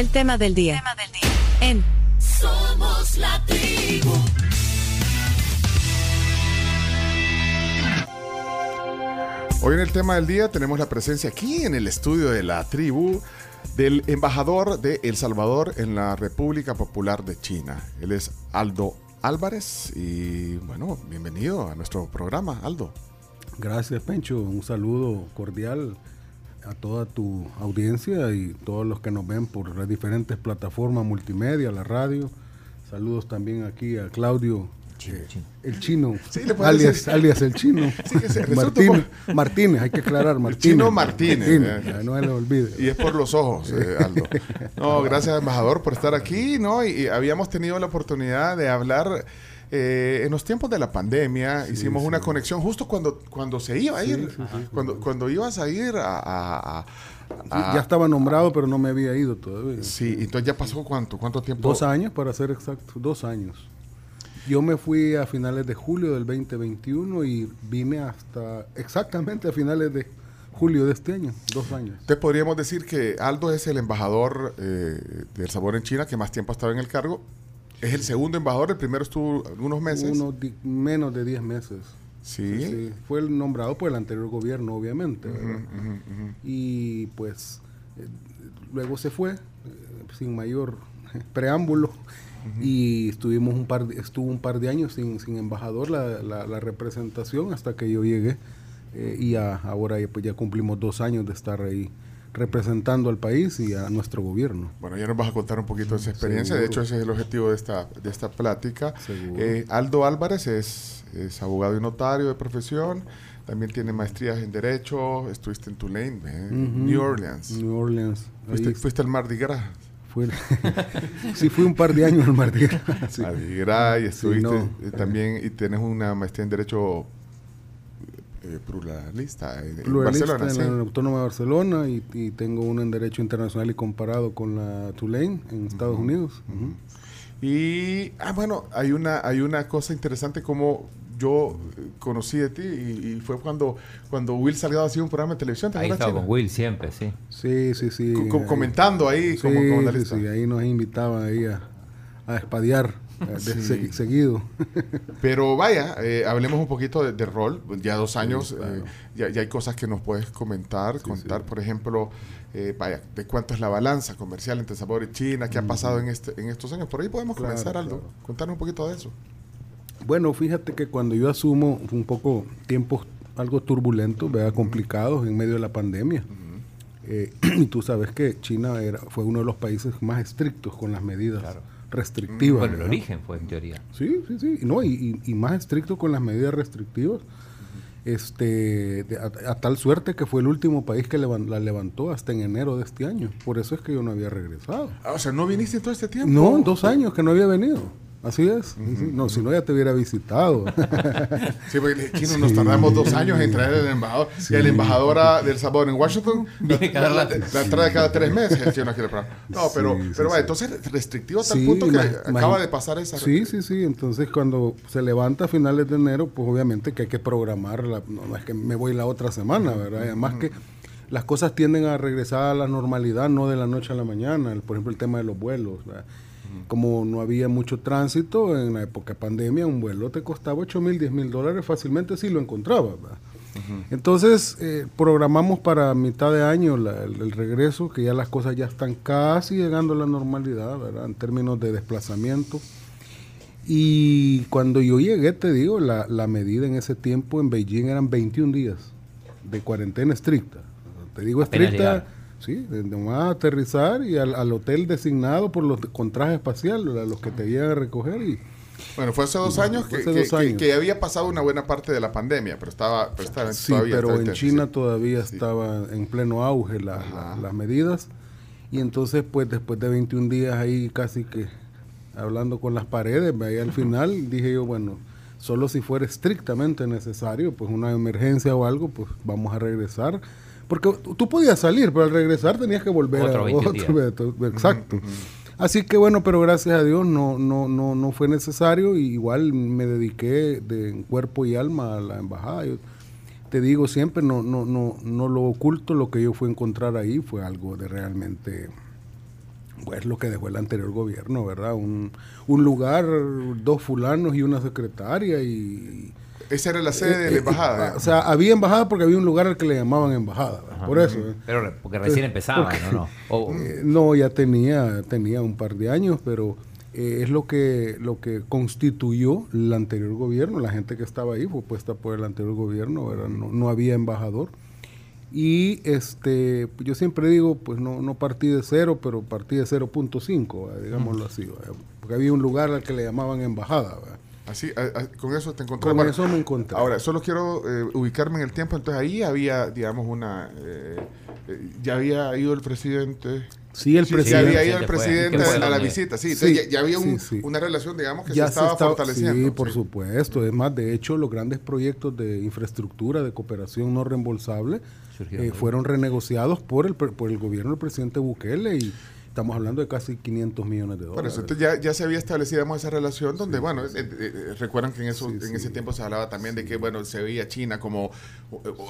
El tema del día. En Somos la tribu. Hoy en el tema del día tenemos la presencia aquí en el estudio de la tribu del embajador de El Salvador en la República Popular de China. Él es Aldo Álvarez y bueno, bienvenido a nuestro programa, Aldo. Gracias, Pencho. Un saludo cordial a toda tu audiencia y todos los que nos ven por las diferentes plataformas multimedia, la radio. Saludos también aquí a Claudio eh, el chino, alias, alias, el chino. Martínez, Martínez, hay que aclarar, Martínez. chino Martínez. Eh. no se le olvide. Y es por los ojos, eh, Aldo. No, gracias, embajador, por estar aquí, ¿no? Y, habíamos tenido la oportunidad de hablar en los tiempos de la pandemia. hicimos una conexión justo cuando, cuando se iba a ir, cuando, cuando ibas a ir a, ya estaba nombrado, pero no me había ido todavía. Sí, entonces ya pasó cuánto, cuánto tiempo. Dos años, para ser exacto, dos años. Yo me fui a finales de julio del 2021 y vine hasta exactamente a finales de julio de este año, dos años. Te podríamos decir que Aldo es el embajador eh, del sabor en China que más tiempo ha estado en el cargo. Es el segundo embajador, el primero estuvo algunos meses. Menos de 10 meses. ¿Sí? Fue nombrado por el anterior gobierno, obviamente. Y pues eh, luego se fue, eh, sin mayor preámbulo y estuvimos un par estuvo un par de años sin, sin embajador la, la, representación hasta que yo llegué eh, y ahora ya, pues ya cumplimos dos años de estar ahí representando al país y a nuestro gobierno. Bueno, ya nos vas a contar un poquito de esa experiencia, de hecho ese es el objetivo de esta, de esta plática. Eh, Aldo Álvarez es, es, abogado y notario de profesión, también tiene maestrías en Derecho, estuviste en Tulane, New Orleans. New Orleans. Fuiste, fuiste al Mardi Gras. Fue, sí, fui un par de años al Mardi Gras. Sí. y estuviste eh, también, y tienes una maestría en Derecho eh, pluralista, en, pluralista en la Autónoma de Barcelona y, tengo una en Derecho Internacional y comparado con la Tulane en Estados Unidos. Y, ah, bueno, hay una, hay una cosa interesante como yo conocí de ti y, fue cuando, cuando Will Salgado hacía un programa de televisión. ahí estaba con Will siempre, sí. Sí, sí, sí. comentando ahí como, sí, sí, ahí nos invitaban ahí a, a espadear seguido. Pero vaya, eh, hablemos un poquito de, rol. Ya dos años, eh, ya, hay cosas que nos puedes comentar, contar. Por ejemplo, eh, vaya, de cuánto es la balanza comercial entre Sabor y China, qué ha pasado en, este, en estos años. Por ahí podemos comenzar, Aldo. Contarnos un poquito de eso. Bueno, fíjate que cuando yo asumo un poco tiempos algo turbulentos, complicados en medio de la pandemia. Eh, y tú sabes que China era, fue uno de los países más estrictos con las medidas restrictivas. Bueno, el origen fue en teoría. Sí, sí, sí. No, y, y, más estricto con las medidas restrictivas. Este, a, tal suerte que fue el último país que la levantó hasta en enero de este año. Por eso es que yo no había regresado. Ah, o sea, ¿no viniste todo este tiempo? No, dos años que no había venido. Así es. No, si no ya te hubiera visitado. sí, porque chino nos tardamos dos años en traer el embajador. Y el embajador del sabor en Washington la, trae cada tres meses. Chino No, pero, pero vaya, entonces restrictivo hasta el punto que acaba de pasar esa. Sí, sí, sí. Entonces cuando se levanta a finales de enero, pues obviamente que hay que programar. no, es que me voy la otra semana, ¿verdad? Además que las cosas tienden a regresar a la normalidad, no de la noche a la mañana. Por ejemplo, el tema de los vuelos. ¿verdad? Como no había mucho tránsito en la época de pandemia, un vuelo te costaba 8 mil, 10 mil dólares fácilmente si lo encontrabas. Entonces eh, programamos para mitad de año el, regreso, que ya las cosas ya están casi llegando a la normalidad, ¿verdad? En términos de desplazamiento. Y cuando yo llegué, te digo, la, la medida en ese tiempo en Beijing eran 21 días de cuarentena estricta. Te digo estricta Sí, nomás a aterrizar y al, hotel designado por los con traje espacial, los que te iban a recoger y... Bueno, fue hace dos años, que, que, había pasado una buena parte de la pandemia, pero estaba, pero estaba sí, pero en China todavía estaba en pleno auge las medidas. Y entonces pues después de 21 días ahí casi que hablando con las paredes, ahí al final dije yo, bueno, solo si fuera estrictamente necesario, pues una emergencia o algo, pues vamos a regresar porque tú podías salir, pero al regresar tenías que volver otro a otro. Exacto. Así que bueno, pero gracias a Dios no, no, no, no fue necesario. Y igual me dediqué de cuerpo y alma a la embajada. te digo siempre, no, no, no, no lo oculto, lo que yo fui a encontrar ahí fue algo de realmente pues lo que dejó el anterior gobierno, ¿verdad? Un, un lugar, dos fulanos y una secretaria y... Esa era la sede de la embajada. o sea, había embajada porque había un lugar al que le llamaban embajada, por eso. Pero porque recién empezaba, ¿no? No, no ya tenía, tenía un par de años, pero eh, es lo que, lo que constituyó el anterior gobierno. La gente que estaba ahí fue puesta por el anterior gobierno, No, no, había embajador. Y este, yo siempre digo, pues no, no partí de cero, pero partí de 0.5, digámoslo así, porque había un lugar al que le llamaban embajada. Así, con eso te encontré. Con eso me encontré. Ahora, solo quiero eh, ubicarme en el tiempo. Entonces ahí había, digamos, una... Eh, ya había ido el presidente Sí, el presidente. Ya había ido el presidente a la visita, sí. ya, había una relación, digamos, que se estaba fortaleciendo. Sí, por supuesto. Es más, de hecho, los grandes proyectos de infraestructura, de cooperación no reembolsable, eh, fueron renegociados por el, por el gobierno del presidente Bukele y Estamos hablando de casi 500 millones de dólares. Por eso, ya, ya se había establecido esa relación donde, bueno, eh, eh, recuerdan que en, eso, en ese tiempo se hablaba también de que, bueno, se veía China como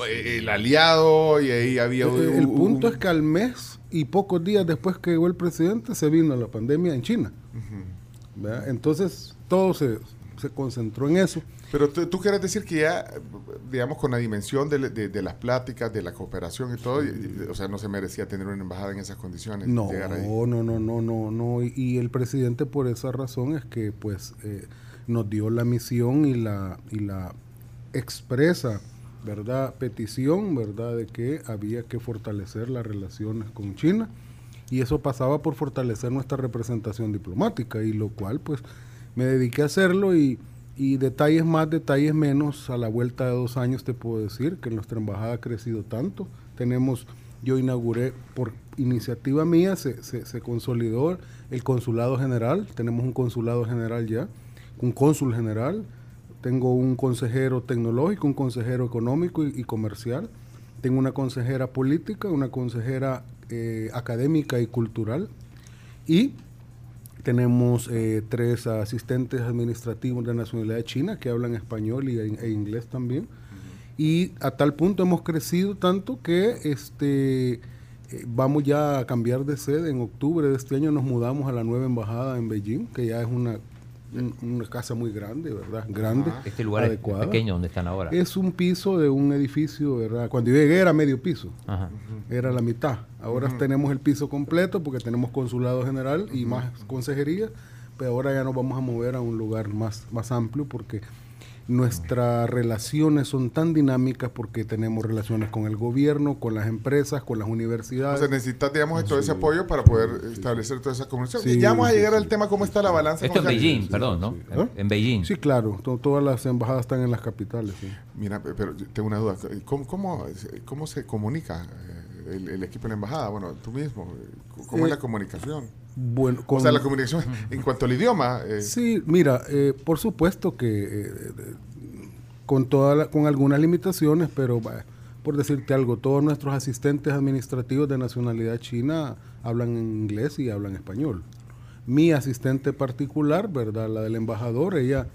eh, el aliado y ahí había... El, punto es que al mes y pocos días después que llegó el presidente se vino la pandemia en China. Entonces, todo se, se concentró en eso. Pero tú, quieres decir que ya, digamos, con la dimensión de, de, las pláticas, de la cooperación y todo, o sea, no se merecía tener una embajada en esas condiciones. No, no, no, no, no, no. Y, el presidente por esa razón es que, pues, eh, nos dio la misión y la, y la expresa, ¿verdad? Petición, ¿verdad? De que había que fortalecer las relaciones con China. Y eso pasaba por fortalecer nuestra representación diplomática, y lo cual, pues, me dediqué a hacerlo y y detalles más, detalles menos, a la vuelta de dos años te puedo decir que nuestra embajada ha crecido tanto. Tenemos, yo inauguré por iniciativa mía, se, se, consolidó el consulado general, tenemos un consulado general ya, un cónsul general, tengo un consejero tecnológico, un consejero económico y, comercial, tengo una consejera política, una consejera eh, académica y cultural y tenemos eh, tres asistentes administrativos de nacionalidad china que hablan español y, e, inglés también. Y a tal punto hemos crecido tanto que este, eh, vamos ya a cambiar de sede. En octubre de este año nos mudamos a la nueva embajada en Beijing, que ya es una una casa muy grande, ¿verdad? Grande. Este lugar es pequeño donde están ahora. Es un piso de un edificio, ¿verdad? Cuando yo llegué era medio piso. Era la mitad. Ahora tenemos el piso completo porque tenemos consulado general y más consejería, pero ahora ya nos vamos a mover a un lugar más, más amplio porque Nuestras relaciones son tan dinámicas porque tenemos relaciones con el gobierno, con las empresas, con las universidades. O sea, necesitas, digamos, todo ese apoyo para poder establecer toda esa comunicación. y ya vamos a llegar al tema cómo está la balanza. Esto en Beijing, perdón, ¿no? En Beijing. Sí, claro. todas las embajadas están en las capitales. Mira, pero tengo una duda. ¿Cómo, cómo, se comunica eh, el, equipo de la embajada? Bueno, tú mismo. ¿Cómo es la eh, comunicación? Bueno, o sea, la comunicación en cuanto al idioma. Eh. Sí, mira, eh, por supuesto que eh, con, toda con algunas limitaciones, pero por decirte algo, todos nuestros asistentes administrativos de nacionalidad china hablan inglés y hablan español. Mi asistente particular, ¿verdad? La del embajador, ella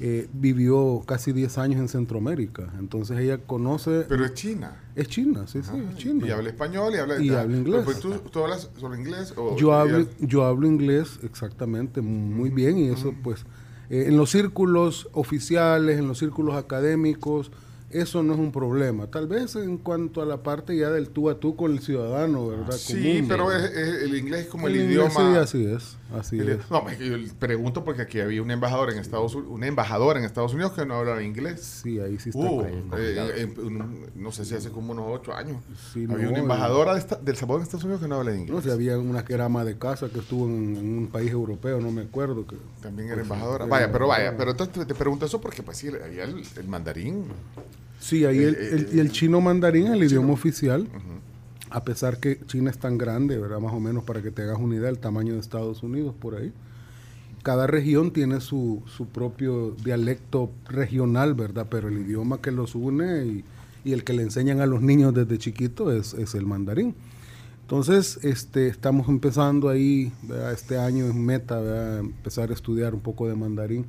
eh, vivió casi 10 años en Centroamérica. Entonces ella conoce... Pero es china. Es china, sí, sí, es china. Y habla español y habla, y habla inglés. Pues, ¿tú, ¿tú, hablas solo inglés? O, yo, hablo, yo hablo inglés exactamente muy bien y eso pues eh, en los círculos oficiales, en los círculos académicos, eso no es un problema. Tal vez en cuanto a la parte ya del tú a tú con el ciudadano, ¿verdad? Sí, pero el inglés es como el, idioma. Sí, así es. Así es. No, yo pregunto porque aquí había un embajador en Estados Unidos, una embajadora en Estados Unidos que no hablaba inglés. Sí, ahí sí está. Uh, eh, no sé si hace como unos ocho años. había una embajadora del Salvador en Estados Unidos que no hablaba inglés. No, si había una que era ama de casa que estuvo en, un país europeo, no me acuerdo. que También era pues, embajadora. vaya, pero vaya, pero entonces te, pregunto eso porque pues sí, había el mandarín. Sí, ahí el, el, el, chino mandarín es el idioma oficial, a pesar que China es tan grande, ¿verdad? Más o menos para que te hagas una idea del tamaño de Estados Unidos por ahí. Cada región tiene su, su propio dialecto regional, ¿verdad? Pero el idioma que los une y, y el que le enseñan a los niños desde chiquito es, es el mandarín. Entonces, este, estamos empezando ahí, ¿verdad? este año es meta, ¿verdad? empezar a estudiar un poco de mandarín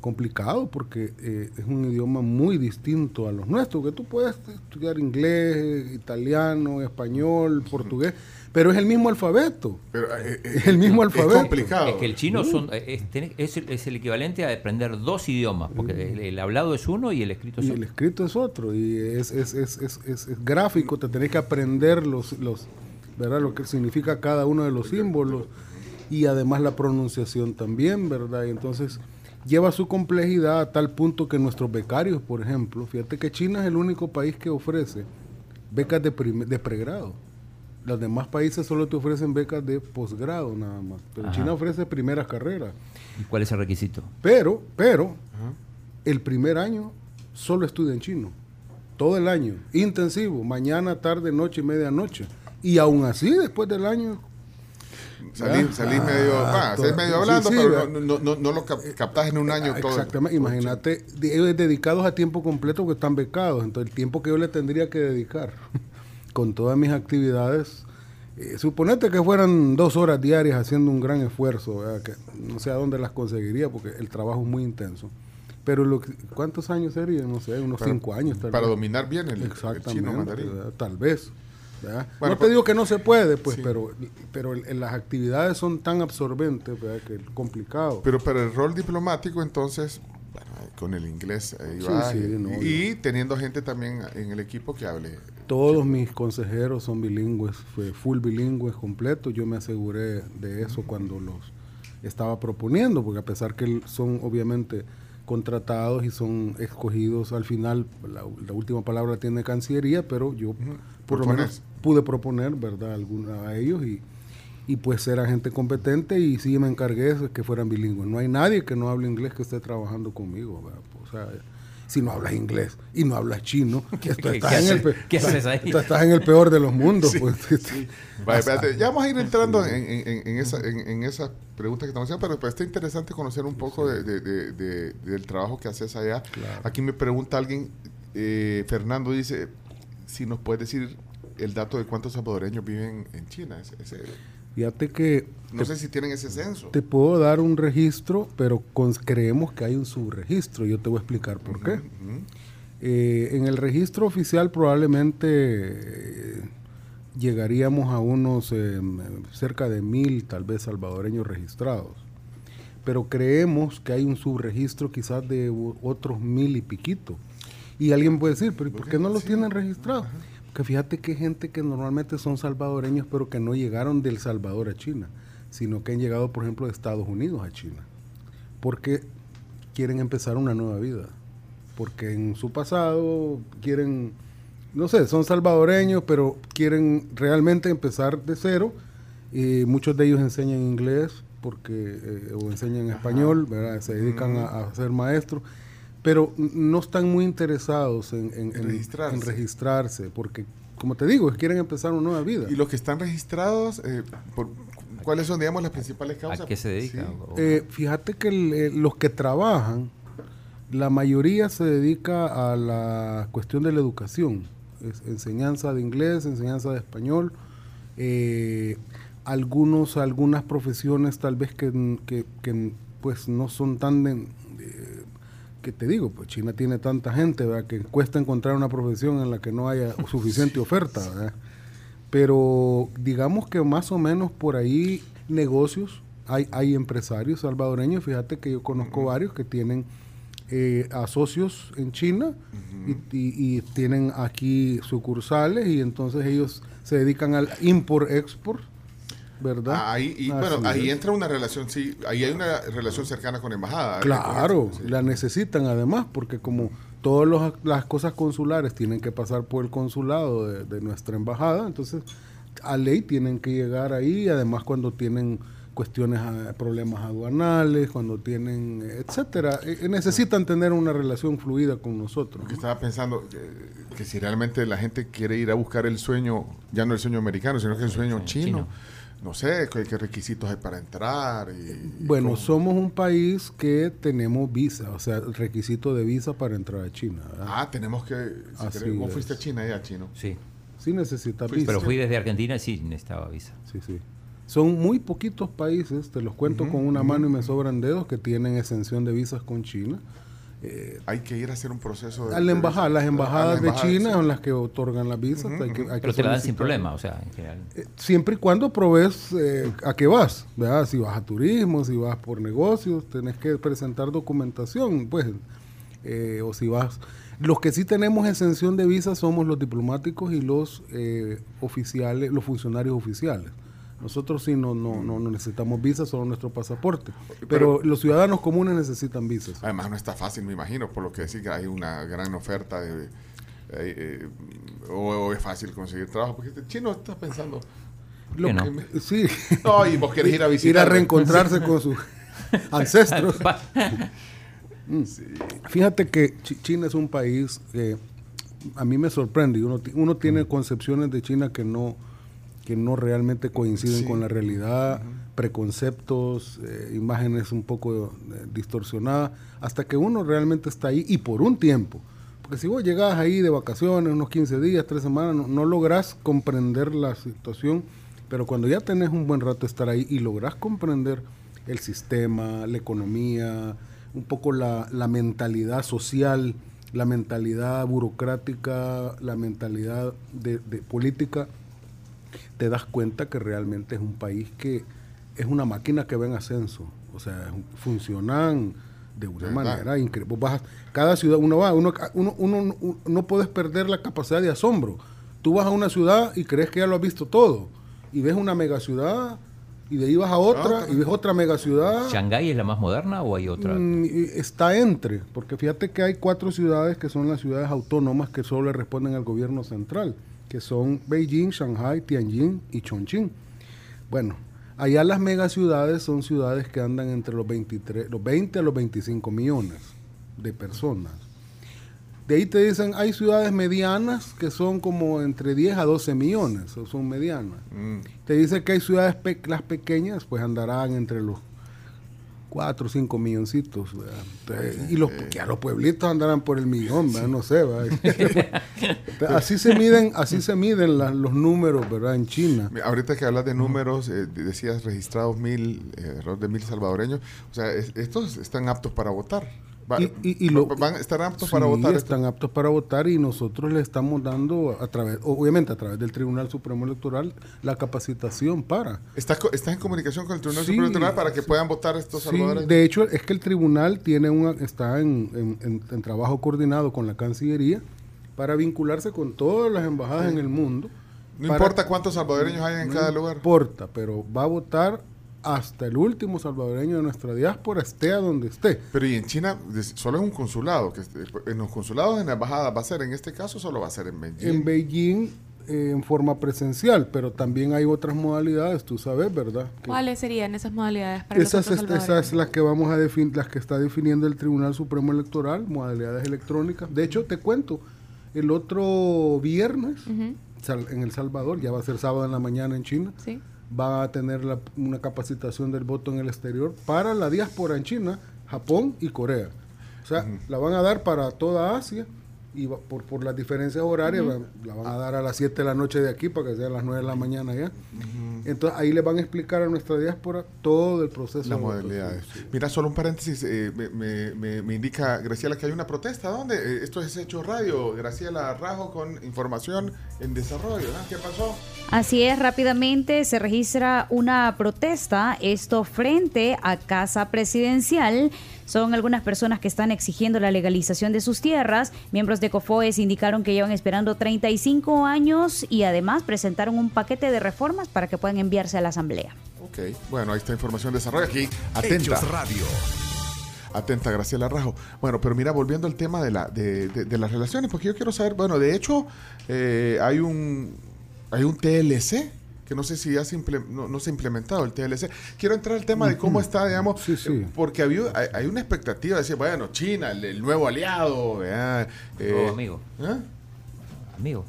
complicado porque eh, es un idioma muy distinto a los nuestros, que tú puedes estudiar inglés, italiano, español, portugués, pero es el mismo alfabeto. Pero, eh, eh, es el mismo alfabeto. Es complicado. Es que el chino son, es, es, el equivalente a aprender dos idiomas, porque el, hablado es uno y el escrito es y otro. el escrito es otro, y es, gráfico, te tenés que aprender los, los, ¿verdad? lo que significa cada uno de los símbolos y además la pronunciación también, ¿verdad? Y entonces lleva su complejidad a tal punto que nuestros becarios, por ejemplo, fíjate que China es el único país que ofrece becas de, de pregrado. Los demás países solo te ofrecen becas de posgrado nada más. Pero China ofrece primeras carreras. ¿Y cuál es el requisito? Pero, pero, el primer año solo estudia en chino. Todo el año. Intensivo. Mañana, tarde, noche y medianoche. Y aún así, después del año, Salís, medio, ah, medio hablando, pero no, no, no, lo captás en un año todo. Exactamente, imagínate, ellos dedicados a tiempo completo que están becados, entonces el tiempo que yo le tendría que dedicar con todas mis actividades, eh, suponete que fueran dos horas diarias haciendo un gran esfuerzo, que no sé a dónde las conseguiría porque el trabajo es muy intenso. Pero lo ¿cuántos años serían? No sé, unos cinco años. para dominar bien el, chino mandarín. Tal vez no te digo que no se puede, pues, pero, pero en las actividades son tan absorbentes que es complicado. Pero para el rol diplomático, entonces, con el inglés y, teniendo gente también en el equipo que hable. Todos mis consejeros son bilingües, fue full bilingües completo. Yo me aseguré de eso cuando los estaba proponiendo, porque a pesar que son obviamente contratados y son escogidos al final, la, última palabra tiene Cancillería, pero yo por lo menos pude proponer, ¿verdad?, alguna a ellos y, y pues era gente competente y sí me encargué de que fueran bilingües. No hay nadie que no hable inglés que esté trabajando conmigo, ¿verdad? O sea, si no hablas inglés y no hablas chino, ¿qué, estás, en el, estás en el peor de los mundos. Pues. ya vamos a ir entrando en, en, en, esa, en, esas preguntas que estamos haciendo, pero, pues, está interesante conocer un poco de, de, del trabajo que haces allá. Aquí me pregunta alguien, eh, Fernando dice, si nos puedes decir el dato de cuántos salvadoreños viven en China. Ese, Fíjate que... No sé si tienen ese censo. Te puedo dar un registro, pero creemos que hay un subregistro. Yo te voy a explicar por qué. Eh, en el registro oficial probablemente eh, llegaríamos a unos eh, cerca de mil, tal vez, salvadoreños registrados. Pero creemos que hay un subregistro quizás de otros mil y piquito. Y alguien puede decir, pero ¿por qué no los tienen registrados? que fíjate que gente que normalmente son salvadoreños, pero que no llegaron del Salvador a China, sino que han llegado, por ejemplo, de Estados Unidos a China, porque quieren empezar una nueva vida, porque en su pasado quieren, no sé, son salvadoreños, pero quieren realmente empezar de cero, y muchos de ellos enseñan inglés, porque eh, o enseñan español, se dedican a, a ser maestros pero no están muy interesados en, registrarse. porque, como te digo, quieren empezar una nueva vida. ¿Y los que están registrados, eh, cuáles son, digamos, las principales causas? ¿A qué se dedican? Eh, fíjate que eh, los que trabajan, la mayoría se dedica a la cuestión de la educación, enseñanza de inglés, enseñanza de español, algunos, algunas profesiones tal vez que, que, pues no son tan de, que te digo, pues China tiene tanta gente, ¿verdad? Que cuesta encontrar una profesión en la que no haya suficiente oferta, ¿verdad? Pero digamos que más o menos por ahí negocios, hay, hay empresarios salvadoreños, fíjate que yo conozco varios que tienen eh, a socios en China y, tienen aquí sucursales y entonces ellos se dedican al import-export ¿verdad? Ah, ahí, y, bueno, ahí entra una relación, sí, ahí hay una relación cercana con embajada. Claro, la necesitan además, porque como todas las cosas consulares tienen que pasar por el consulado de, nuestra embajada, entonces a ley tienen que llegar ahí, además cuando tienen cuestiones, ah, problemas aduanales, cuando tienen, etcétera, eh, eh, necesitan tener una relación fluida con nosotros. Porque estaba pensando que, si realmente la gente quiere ir a buscar el sueño, ya no el sueño americano, sino que el sueño chino no sé, qué, requisitos hay para entrar. bueno, somos un país que tenemos visa, o sea, requisito de visa para entrar a China. Ah, tenemos que... ¿Cómo fuiste a China ya, chino? Sí. Sí necesita visa. Pero fui desde Argentina y sí necesitaba visa. Sí, sí. Son muy poquitos países, te los cuento con una mano y me sobran dedos, que tienen exención de visas con China. Eh, hay que ir a hacer un proceso de, a la embajada, las embajadas de China son las que otorgan las visas. hay que, Pero te la dan sin problema, o sea, en general. Eh, siempre y cuando provees eh, a qué vas, ¿verdad? Si vas a turismo, si vas por negocios, tenés que presentar documentación, pues, o si vas... Los que sí tenemos exención de visas somos los diplomáticos y los oficiales, los funcionarios oficiales. Nosotros sí no, no, no, necesitamos visas, solo nuestro pasaporte. Pero, los ciudadanos comunes necesitan visas. Además no está fácil, me imagino, por lo que decir que hay una gran oferta de, eh, eh, o, es fácil conseguir trabajo. Porque el chino está pensando... Lo no? sí. No, y vos querés ir a visitar. Ir a reencontrarse con sus ancestros. Mm. Fíjate que China es un país que a mí me sorprende. Uno, uno tiene concepciones de China que no que no realmente coinciden con la realidad, preconceptos, eh, imágenes un poco eh, distorsionadas, hasta que uno realmente está ahí y por un tiempo. Porque si vos llegás ahí de vacaciones, unos 15 días, 3 semanas, no, no lográs comprender la situación, pero cuando ya tenés un buen rato estar ahí y lográs comprender el sistema, la economía, un poco la, la mentalidad social, la mentalidad burocrática, la mentalidad de, de política, te das cuenta que realmente es un país que es una máquina que va en ascenso. O sea, funcionan de una manera increíble. cada ciudad, uno va, uno, uno, uno, no puedes perder la capacidad de asombro. Tú vas a una ciudad y crees que ya lo has visto todo. Y ves una megaciudad y de ahí vas a otra ah, y ves otra megaciudad. ¿Shanghái es la más moderna o hay otra? Mm, está entre, porque fíjate que hay cuatro ciudades que son las ciudades autónomas que solo le responden al gobierno central que son Beijing, Shanghai, Tianjin y Chongqing. Bueno, allá las megaciudades son ciudades que andan entre los, 23, los 20 a los 25 millones de personas. De ahí te dicen, hay ciudades medianas que son como entre 10 a 12 millones, o son medianas. Mm. Te dice que hay ciudades las pequeñas, pues andarán entre los 4 o 5 milloncitos. y los, ya los pueblitos andarán por el millón, no sé. así se miden, así se miden los números ¿verdad? en China. Ahorita que hablas de números, eh, decías registrados mil, eh, de mil salvadoreños. O sea, estos están aptos para votar y, van, ¿Están aptos para votar? Están aptos para votar y nosotros le estamos dando, a través, obviamente a través del Tribunal Supremo Electoral, la capacitación para. ¿Estás, en comunicación con el Tribunal Supremo Electoral para que puedan votar estos salvadores? De hecho, es que el tribunal tiene una, está en, en, trabajo coordinado con la Cancillería para vincularse con todas las embajadas en el mundo. No importa cuántos salvadoreños hay en cada lugar. No importa, pero va a votar hasta el último salvadoreño de nuestra diáspora esté a donde esté. Pero y en China solo es un consulado, que en los consulados en la embajada va a ser, en este caso solo va a ser en Beijing. En Beijing eh, en forma presencial, pero también hay otras modalidades, tú sabes, ¿verdad? ¿Cuáles serían esas modalidades para esas, los esas las que vamos a definir, las que está definiendo el Tribunal Supremo Electoral, modalidades electrónicas. De hecho, te cuento, el otro viernes en El Salvador, ya va a ser sábado en la mañana en China. Sí va a tener una capacitación del voto en el exterior para la diáspora en China, Japón y Corea. O sea, la van a dar para toda Asia y por, por las diferencias horarias la van a dar a las 7 de la noche de aquí para que sea a las 9 de la mañana ya. Entonces ahí le van a explicar a nuestra diáspora todo el proceso. Las modalidades. Mira, solo un paréntesis, eh, me, me, me, indica Graciela que hay una protesta. ¿Dónde? Eh, esto es Hecho Radio. Graciela Rajo con información en desarrollo. ¿Qué pasó? Así es, rápidamente se registra una protesta, esto frente a Casa Presidencial. Son algunas personas que están exigiendo la legalización de sus tierras. Miembros de COFOES indicaron que llevan esperando 35 años y además presentaron un paquete de reformas para que puedan enviarse a la Asamblea. Ok, bueno, ahí está información de desarrollo aquí. Atenta. Radio. Atenta, Graciela Rajo. Bueno, pero mira, volviendo al tema de, la, de, de, las relaciones, porque yo quiero saber, bueno, de hecho, eh, hay un hay un TLC que no sé si ya se no, se ha implementado el TLC. Quiero entrar al tema de cómo está, digamos, porque había, hay, una expectativa de decir, bueno, China, el, nuevo aliado, el nuevo amigo. ¿eh? Amigo.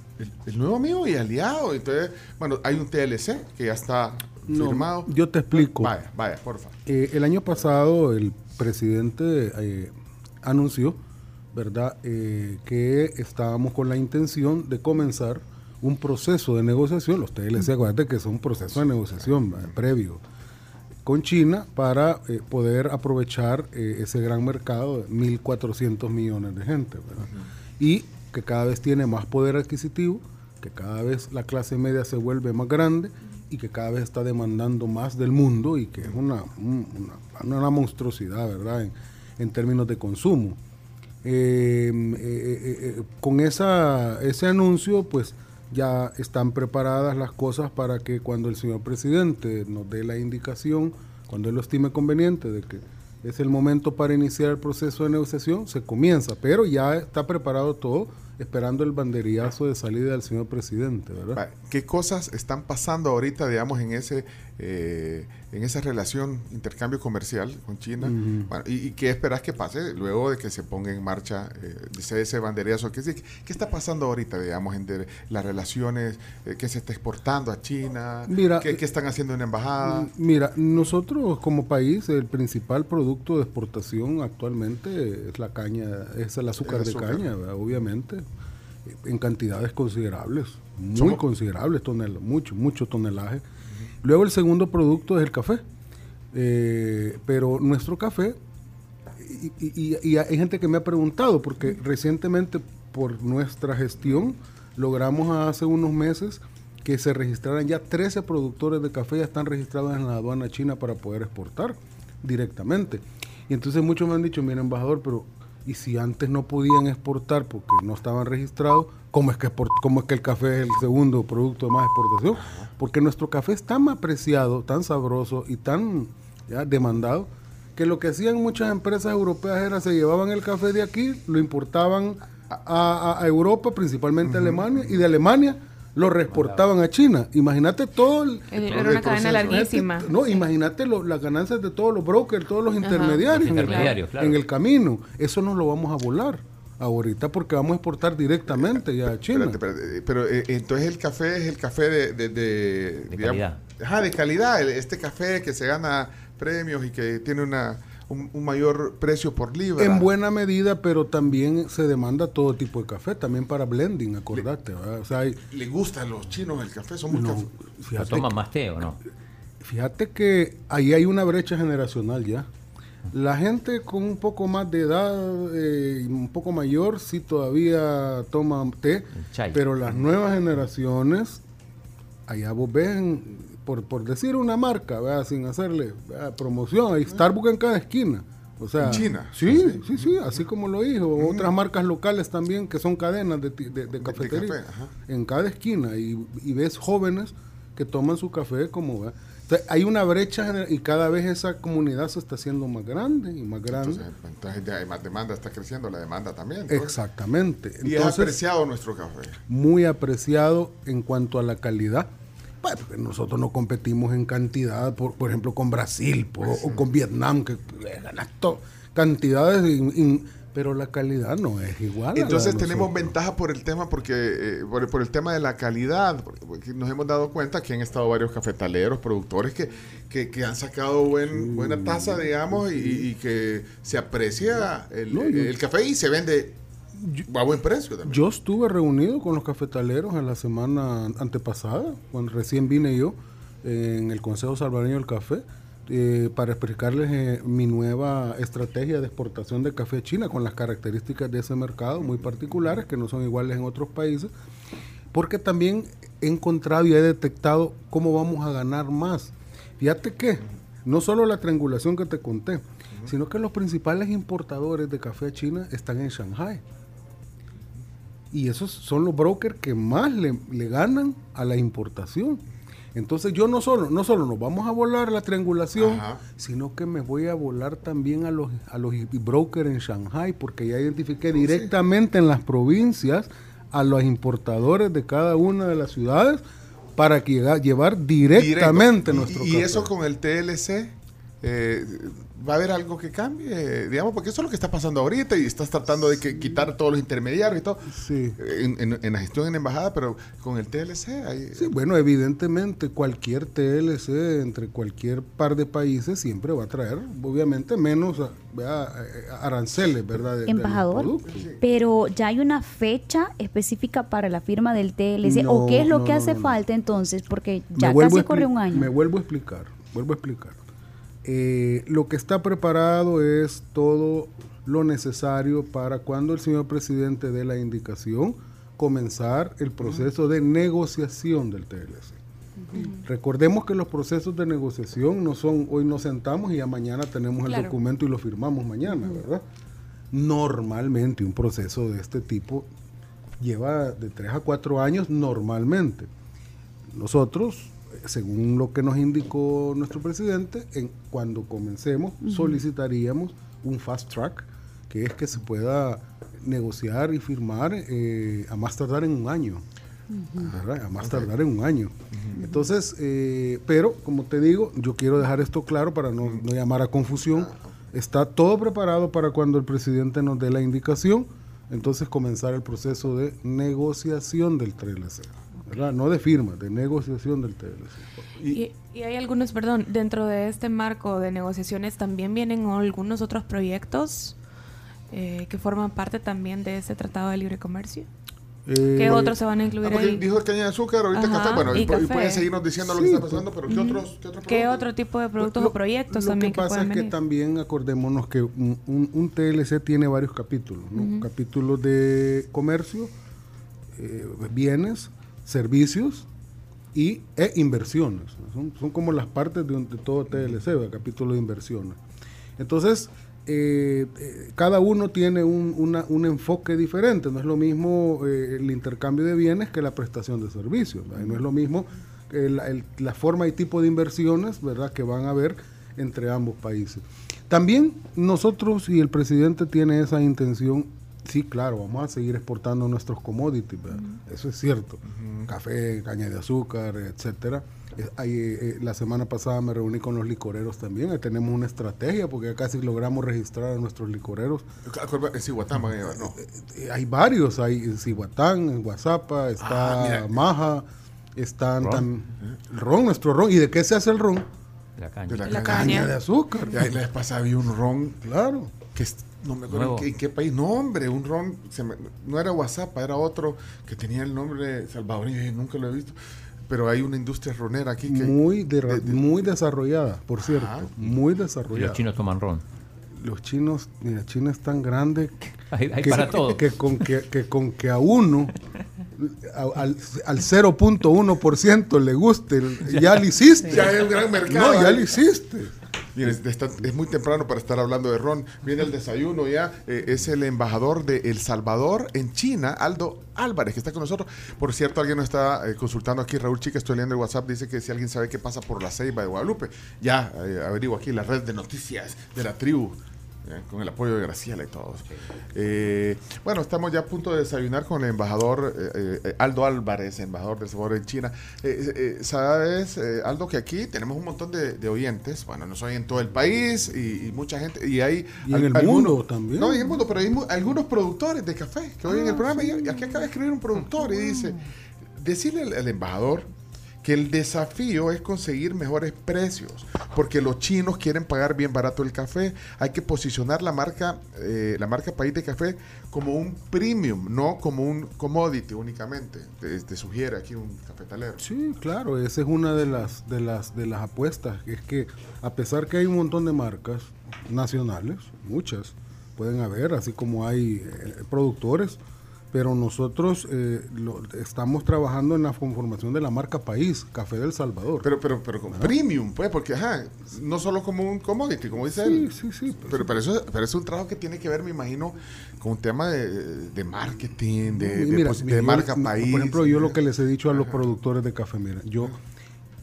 El, nuevo amigo y aliado. Entonces, bueno, hay un TLC que ya está firmado. Yo te explico. Vaya, vaya, por favor. Eh, el año pasado el presidente eh, anunció, ¿verdad?, que estábamos con la intención de comenzar un proceso de negociación, los TLC, acuérdate que es un proceso de negociación previo con China para eh, poder aprovechar eh, ese gran mercado de 1.400 millones de gente. Y que cada vez tiene más poder adquisitivo, que cada vez la clase media se vuelve más grande y que cada vez está demandando más del mundo y que es una, una, monstruosidad, ¿verdad?, en, términos de consumo. Eh, con esa, ese anuncio, pues ya están preparadas las cosas para que cuando el señor presidente nos dé la indicación, cuando él lo estime conveniente de que es el momento para iniciar el proceso de negociación, se comienza, pero ya está preparado todo esperando el banderillazo de salida del señor presidente, ¿verdad? ¿Qué cosas están pasando ahorita, digamos, en ese eh, en esa relación, intercambio comercial con China? y, qué esperas que pase luego de que se ponga en marcha eh, ese banderillazo? ¿Qué, ¿Qué, está pasando ahorita, digamos, entre las relaciones eh, que se está exportando a China? Mira, ¿Qué, están haciendo en la embajada? Mira, nosotros como país, el principal producto de exportación actualmente es la caña, es el azúcar, de caña, obviamente en cantidades considerables, muy considerables, tonel mucho, mucho tonelaje. Luego el segundo producto es el café. Eh, pero nuestro café, y, hay gente que me ha preguntado, porque recientemente por nuestra gestión logramos hace unos meses que se registraran ya 13 productores de café, ya están registrados en la aduana china para poder exportar directamente. Y entonces muchos me han dicho, mira embajador, pero y si antes no podían exportar porque no estaban registrados, ¿cómo es que, cómo es que el café es el segundo producto de más exportación? Porque nuestro café es tan apreciado, tan sabroso y tan demandado, que lo que hacían muchas empresas europeas era se llevaban el café de aquí, lo importaban a, Europa, principalmente a Alemania, y de Alemania lo reexportaban a China. Imagínate todo el, Era una cadena larguísima. No, imagínate las ganancias de todos los brokers, todos los intermediarios, en, el, camino. Eso no lo vamos a volar ahorita porque vamos a exportar directamente ya a China. pero eh, entonces el café es el café de, de, calidad. Ajá, de calidad. Este café que se gana premios y que tiene una un, mayor precio por libra. En buena medida, pero también se demanda todo tipo de café, también para blending, acordate. Le, o sea, ¿Le gusta a los chinos el café? ¿Son muy no, ¿Toman más té o no? Fíjate que ahí hay una brecha generacional ya. La gente con un poco más de edad, eh, un poco mayor, sí todavía toma té, pero las nuevas generaciones, allá vos ven por, decir una marca, sin hacerle promoción, hay Starbucks en cada esquina. O sea, ¿En China? Sí, sí, sí, así como lo dijo. Otras marcas locales también que son cadenas de, de, cafetería. en cada esquina. Y, ves jóvenes que toman su café como... hay una brecha y cada vez esa comunidad se está haciendo más grande y más grande. Entonces, hay más demanda, está creciendo la demanda también. Exactamente. y es apreciado nuestro café. Muy apreciado en cuanto a la calidad nosotros no competimos en cantidad, por, por ejemplo, con Brasil o con Vietnam, que ganan cantidades, pero la calidad no es igual. Entonces tenemos ventaja por el tema, porque eh, por, el tema de la calidad, porque nos hemos dado cuenta que han estado varios cafetaleros, productores que, que, han sacado buen, buena tasa, digamos, y, que se aprecia el, el café y se vende a buen precio también. Yo estuve reunido con los cafetaleros en la semana antepasada, cuando recién vine yo en el Consejo Salvadoreño del Café, eh, para explicarles eh, mi nueva estrategia de exportación de café a China con las características de ese mercado muy particulares que no son iguales en otros países, porque también he encontrado y he detectado cómo vamos a ganar más. Fíjate que no solo la triangulación que te conté, sino que los principales importadores de café a China están en Shanghai. Y esos son los brokers que más le, ganan a la importación. Entonces yo no solo, no solo nos vamos a volar la triangulación, sino que me voy a volar también a los, a los brokers en Shanghai, porque ya identifiqué oh, directamente en las provincias a los importadores de cada una de las ciudades para que llevar directamente nuestro ¿Y, ¿Y eso con el TLC? eh, va a haber algo que cambie, digamos, porque eso es lo que está pasando ahorita y estás tratando de que, quitar todos los intermediarios y todo sí. en, la gestión en embajada, pero con el TLC. Hay, sí, bueno, evidentemente cualquier TLC entre cualquier par de países siempre va a traer, obviamente, menos aranceles, ¿verdad? Embajador, pero ya hay una fecha específica para la firma del TLC, o qué es lo que hace falta entonces, porque ya casi corre un año. Me vuelvo a explicar, vuelvo a explicar eh, lo que está preparado es todo lo necesario para cuando el señor presidente dé la indicación, comenzar el proceso de negociación del TLC. Recordemos que los procesos de negociación no son hoy nos sentamos y ya mañana tenemos el documento y lo firmamos mañana, ¿verdad? Normalmente un proceso de este tipo lleva de tres a cuatro años normalmente. Nosotros según lo que nos indicó nuestro presidente, en, cuando comencemos solicitaríamos un fast track, que es que se pueda negociar y firmar eh, a más tardar en un año. A más tardar en un año. Entonces, eh, pero como te digo, yo quiero dejar esto claro para no, llamar a confusión. Está todo preparado para cuando el presidente nos dé la indicación, entonces comenzar el proceso de negociación del No de firma, de negociación del TLC. Y, hay algunos, perdón, dentro de este marco de negociaciones también vienen algunos otros proyectos eh, que forman parte también de ese Tratado de Libre Comercio. ¿Qué eh, otros se van a incluir ah, ahí? Dijo el caña de azúcar, ahorita café. Bueno, y, pueden seguirnos diciendo lo que está pasando, pero ¿qué, otros, qué, ¿Qué otro tipo de productos o proyectos también que pasa es que también acordémonos que un, un, TLC tiene varios capítulos, ¿no? Capítulos de comercio, eh, bienes, servicios y, e inversiones. Son, como las partes de, todo TLC, el capítulo de inversiones. Entonces, eh, eh, cada uno tiene un, un, enfoque diferente. No es lo mismo eh, el intercambio de bienes que la prestación de servicios. No es lo mismo la forma y tipo de inversiones ¿verdad? que van a haber entre ambos países. También nosotros y el presidente tiene esa intención Sí, claro, vamos a seguir exportando nuestros commodities, eso es cierto. Café, caña de azúcar, etcétera. Ahí, eh, la semana pasada me reuní con los licoreros también. Tenemos una estrategia porque ya casi logramos registrar a nuestros licoreros. En Cihuatán van a llevar, ¿no? Eh, eh, hay varios. Hay en Cihuatán, en Guasapa, está ah, Maja, están ron. ron, nuestro ron. ¿Y de qué se hace el ron? La caña. De la, caña. de azúcar. Y ahí les pasaba había un ron. Claro. Que no me acuerdo en qué, país. No, hombre, un ron. no era WhatsApp, era otro que tenía el nombre salvadoreño y nunca lo he visto. Pero hay una industria ronera aquí que. Muy, muy desarrollada, por cierto. muy desarrollada. los chinos toman ron. Los chinos, mira, China es tan grande hay, que, para todo. Que, con que, que, con que a uno, al, al 0.1% le guste, ya lo hiciste. Ya es un gran mercado. No, ya lo hiciste. Miren, es muy temprano para estar hablando de ron. Viene el desayuno ya. Eh, es el embajador de El Salvador en China, Aldo Álvarez, que está con nosotros. Por cierto, alguien nos está eh, consultando aquí. Raúl Chica, estoy leyendo el WhatsApp. Dice que si alguien sabe qué pasa por la ceiba de Guadalupe, ya eh, averiguo aquí la red de noticias de la tribu con el apoyo de Graciela y todos. Eh, bueno, estamos ya a punto de desayunar con el embajador eh, eh, Aldo Álvarez, embajador del sabor en China. Sabes, Aldo, que aquí tenemos un montón de, oyentes. Bueno, no soy en todo el país y, mucha gente. Y hay. en el mundo también. No, en el mundo, pero hay algunos productores de café que oyen el ah, programa. Y aquí acaba de escribir un productor y dice: decirle al embajador que el desafío es conseguir mejores precios, porque los chinos quieren pagar bien barato el café. Hay que posicionar la marca, eh, la marca País de Café como un premium, no como un commodity únicamente. Te, sugiere aquí un cafetalero. Sí, claro, esa es una de las, de las, de las apuestas. Es que a pesar que hay un montón de marcas nacionales, muchas pueden haber, así como hay eh, productores pero nosotros eh, estamos trabajando en la conformación de la marca País, Café del Salvador. Pero, pero, pero con premium, pues, porque, ajá, no solo como un commodity, como dice él. Sí, sí, pues pero, pero, eso, pero es un trabajo que tiene que ver, me imagino, con un tema de, marketing, de, marca País. Por ejemplo, yo lo que les he dicho a los productores de café, mira, yo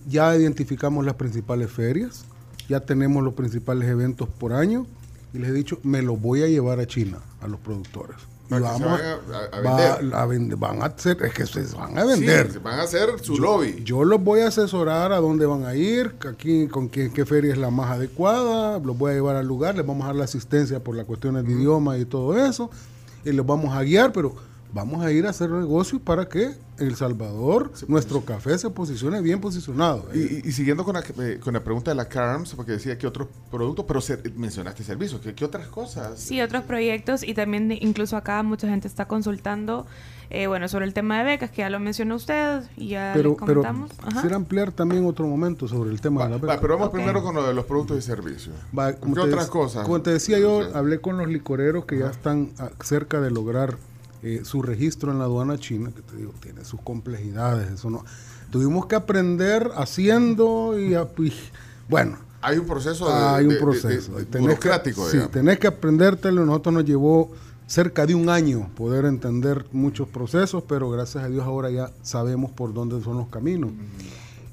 ya identificamos las principales ferias, ya tenemos los principales eventos por año y les he dicho, me lo voy a llevar a China, a los productores y vamos a, vender. van a hacer, es que se van a vender. van a hacer su lobby. Yo los voy a asesorar a dónde van a ir, aquí con qué, feria es la más adecuada, los voy a llevar al lugar, les vamos a dar la asistencia por las cuestiones de idioma y todo eso, y los vamos a guiar, pero vamos a ir a hacer negocios para que El Salvador, nuestro café se posicione bien posicionado. Y, siguiendo con la, eh, con la, pregunta de la CARMS, porque decía que otros productos, pero mencionaste servicios, ¿qué, otras cosas? Sí, otros proyectos y también incluso acá mucha gente está consultando, eh, bueno, sobre el tema de becas, que ya lo mencionó usted y ya pero, comentamos. Pero quisiera ampliar también otro momento sobre el tema de la beca. pero vamos primero con lo de los productos y servicios. ¿Qué otras cosas? Como te decía yo, hablé con los licoreros que ya están cerca de lograr eh, su registro en la aduana china, que te digo, tiene sus complejidades, eso no. Tuvimos que aprender haciendo y, bueno. Hay un proceso hay un proceso burocrático, Sí, tenés que aprendértelo. Nosotros nos llevó cerca de un año poder entender muchos procesos, pero gracias a Dios ahora ya sabemos por dónde son los caminos.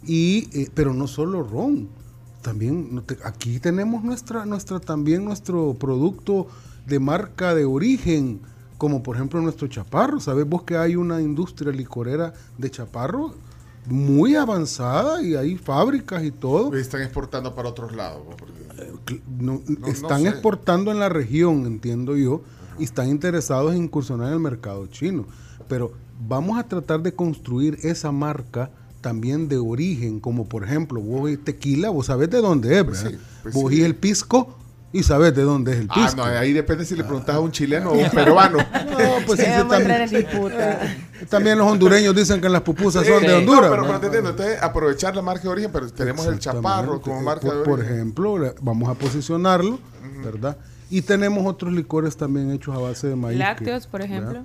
Y, eh, pero no solo ron, también aquí tenemos nuestra, nuestra, también nuestro producto de marca de origen como por ejemplo nuestro chaparro. ¿Sabes vos que hay una industria licorera de chaparro muy avanzada y hay fábricas y todo? están exportando para otros lados. Eh, están exportando en la región, entiendo yo, y están interesados en incursionar en el mercado chino. Pero vamos a tratar de construir esa marca también de origen, como por ejemplo, vos tequila, vos sabés de dónde es, pues pues vos y el pisco, y sabes de dónde es el pisco. Ah, no, ahí depende si le preguntas a un chileno o un peruano. No, pues sí, también, también los hondureños dicen que las pupusas son de Honduras. No, pero, pero te entiendo, entonces aprovechar la marca de origen, pero tenemos el chaparro como marca por, de origen. Por ejemplo, vamos a posicionarlo, ¿verdad? Y tenemos otros licores también hechos a base de maíz. Lácteos, por ejemplo.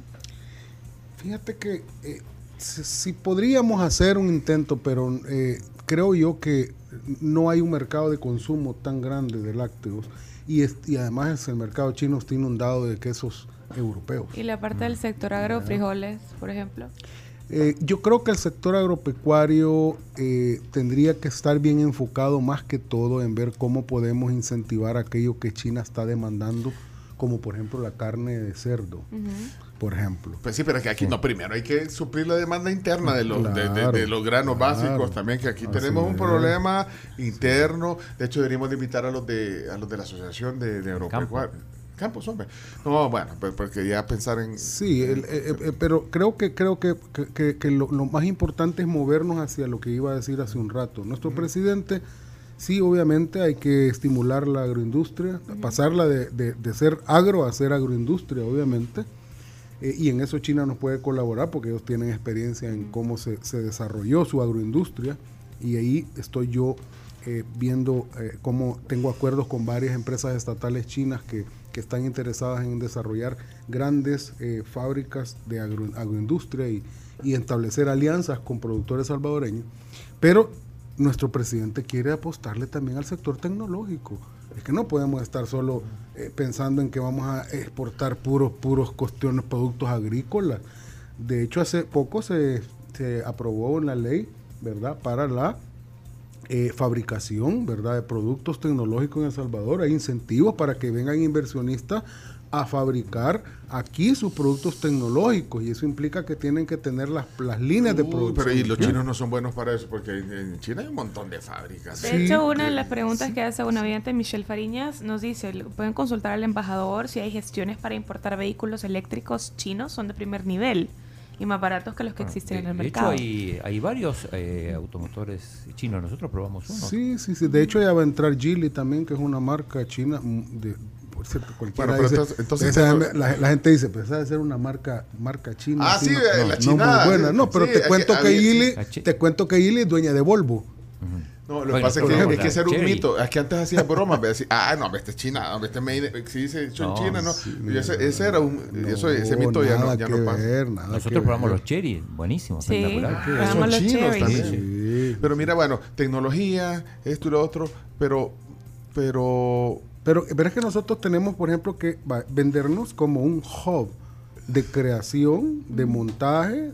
Fíjate que eh, si, podríamos hacer un intento, pero eh, creo yo que no hay un mercado de consumo tan grande de lácteos y, y además el mercado chino está inundado de quesos europeos. ¿Y la parte del sector agro, frijoles, por ejemplo? Eh, yo creo que el sector agropecuario eh, tendría que estar bien enfocado más que todo en ver cómo podemos incentivar aquello que China está demandando, como por ejemplo la carne de cerdo por ejemplo. Pues sí, pero es que aquí no, primero hay que suplir la demanda interna de los, de, los granos básicos también, que aquí tenemos un problema interno. De hecho, deberíamos de invitar a los de, a los de la Asociación de, de Agropecuarios. Campos, hombre. No, bueno, pues, porque ya pensar en... Sí, pero creo que creo que, que, lo, más importante es movernos hacia lo que iba a decir hace un rato. Nuestro presidente, sí, obviamente hay que estimular la agroindustria, pasarla de, de, ser agro a ser agroindustria, obviamente. Eh, y en eso China nos puede colaborar porque ellos tienen experiencia en cómo se, desarrolló su agroindustria y ahí estoy yo eh, viendo eh, cómo tengo acuerdos con varias empresas estatales chinas que, están interesadas en desarrollar grandes fábricas de agroindustria y, y establecer alianzas con productores salvadoreños. Pero nuestro presidente quiere apostarle también al sector tecnológico. Es que no podemos estar solo eh, pensando en que vamos a exportar puros, puros cuestiones, productos agrícolas. De hecho, hace poco se, aprobó una ley, ¿verdad?, para la eh, fabricación, ¿verdad?, de productos tecnológicos en El Salvador. Hay incentivos para que vengan inversionistas a fabricar aquí sus productos tecnológicos y eso implica que tienen que tener las, las líneas de producción. Pero y los chinos no son buenos para eso porque en, China hay un montón de fábricas. De hecho, una de las preguntas que hace una oyente, Michelle Fariñas, nos dice, pueden consultar al embajador si hay gestiones para importar vehículos eléctricos chinos, son de primer nivel y más baratos que los que existen en el mercado. De hecho, hay, hay varios eh, automotores chinos. Nosotros probamos uno. Sí, sí, sí. De hecho, ya va a entrar Geely también, que es una marca china mm, de, por cierto, cualquiera dice, entonces, la, gente dice, pues debe ser una marca marca china. Ah, sí, la china. No, buena. No, pero te, cuento que Ili, te cuento que Ili es dueña de Volvo. No, lo que pasa es que hay que ser un mito. Es que antes hacía bromas, decir, ah, no, este es China, este es si dice hecho en China, no. ese, era un, eso, ese mito ya no, ya no pasa. Nosotros probamos los cherry, buenísimo, sí, espectacular. Son chinos también. Pero mira, bueno, tecnología, esto y lo otro, pero, pero pero, pero es que nosotros tenemos, por ejemplo, que vendernos como un hub de creación, de montaje,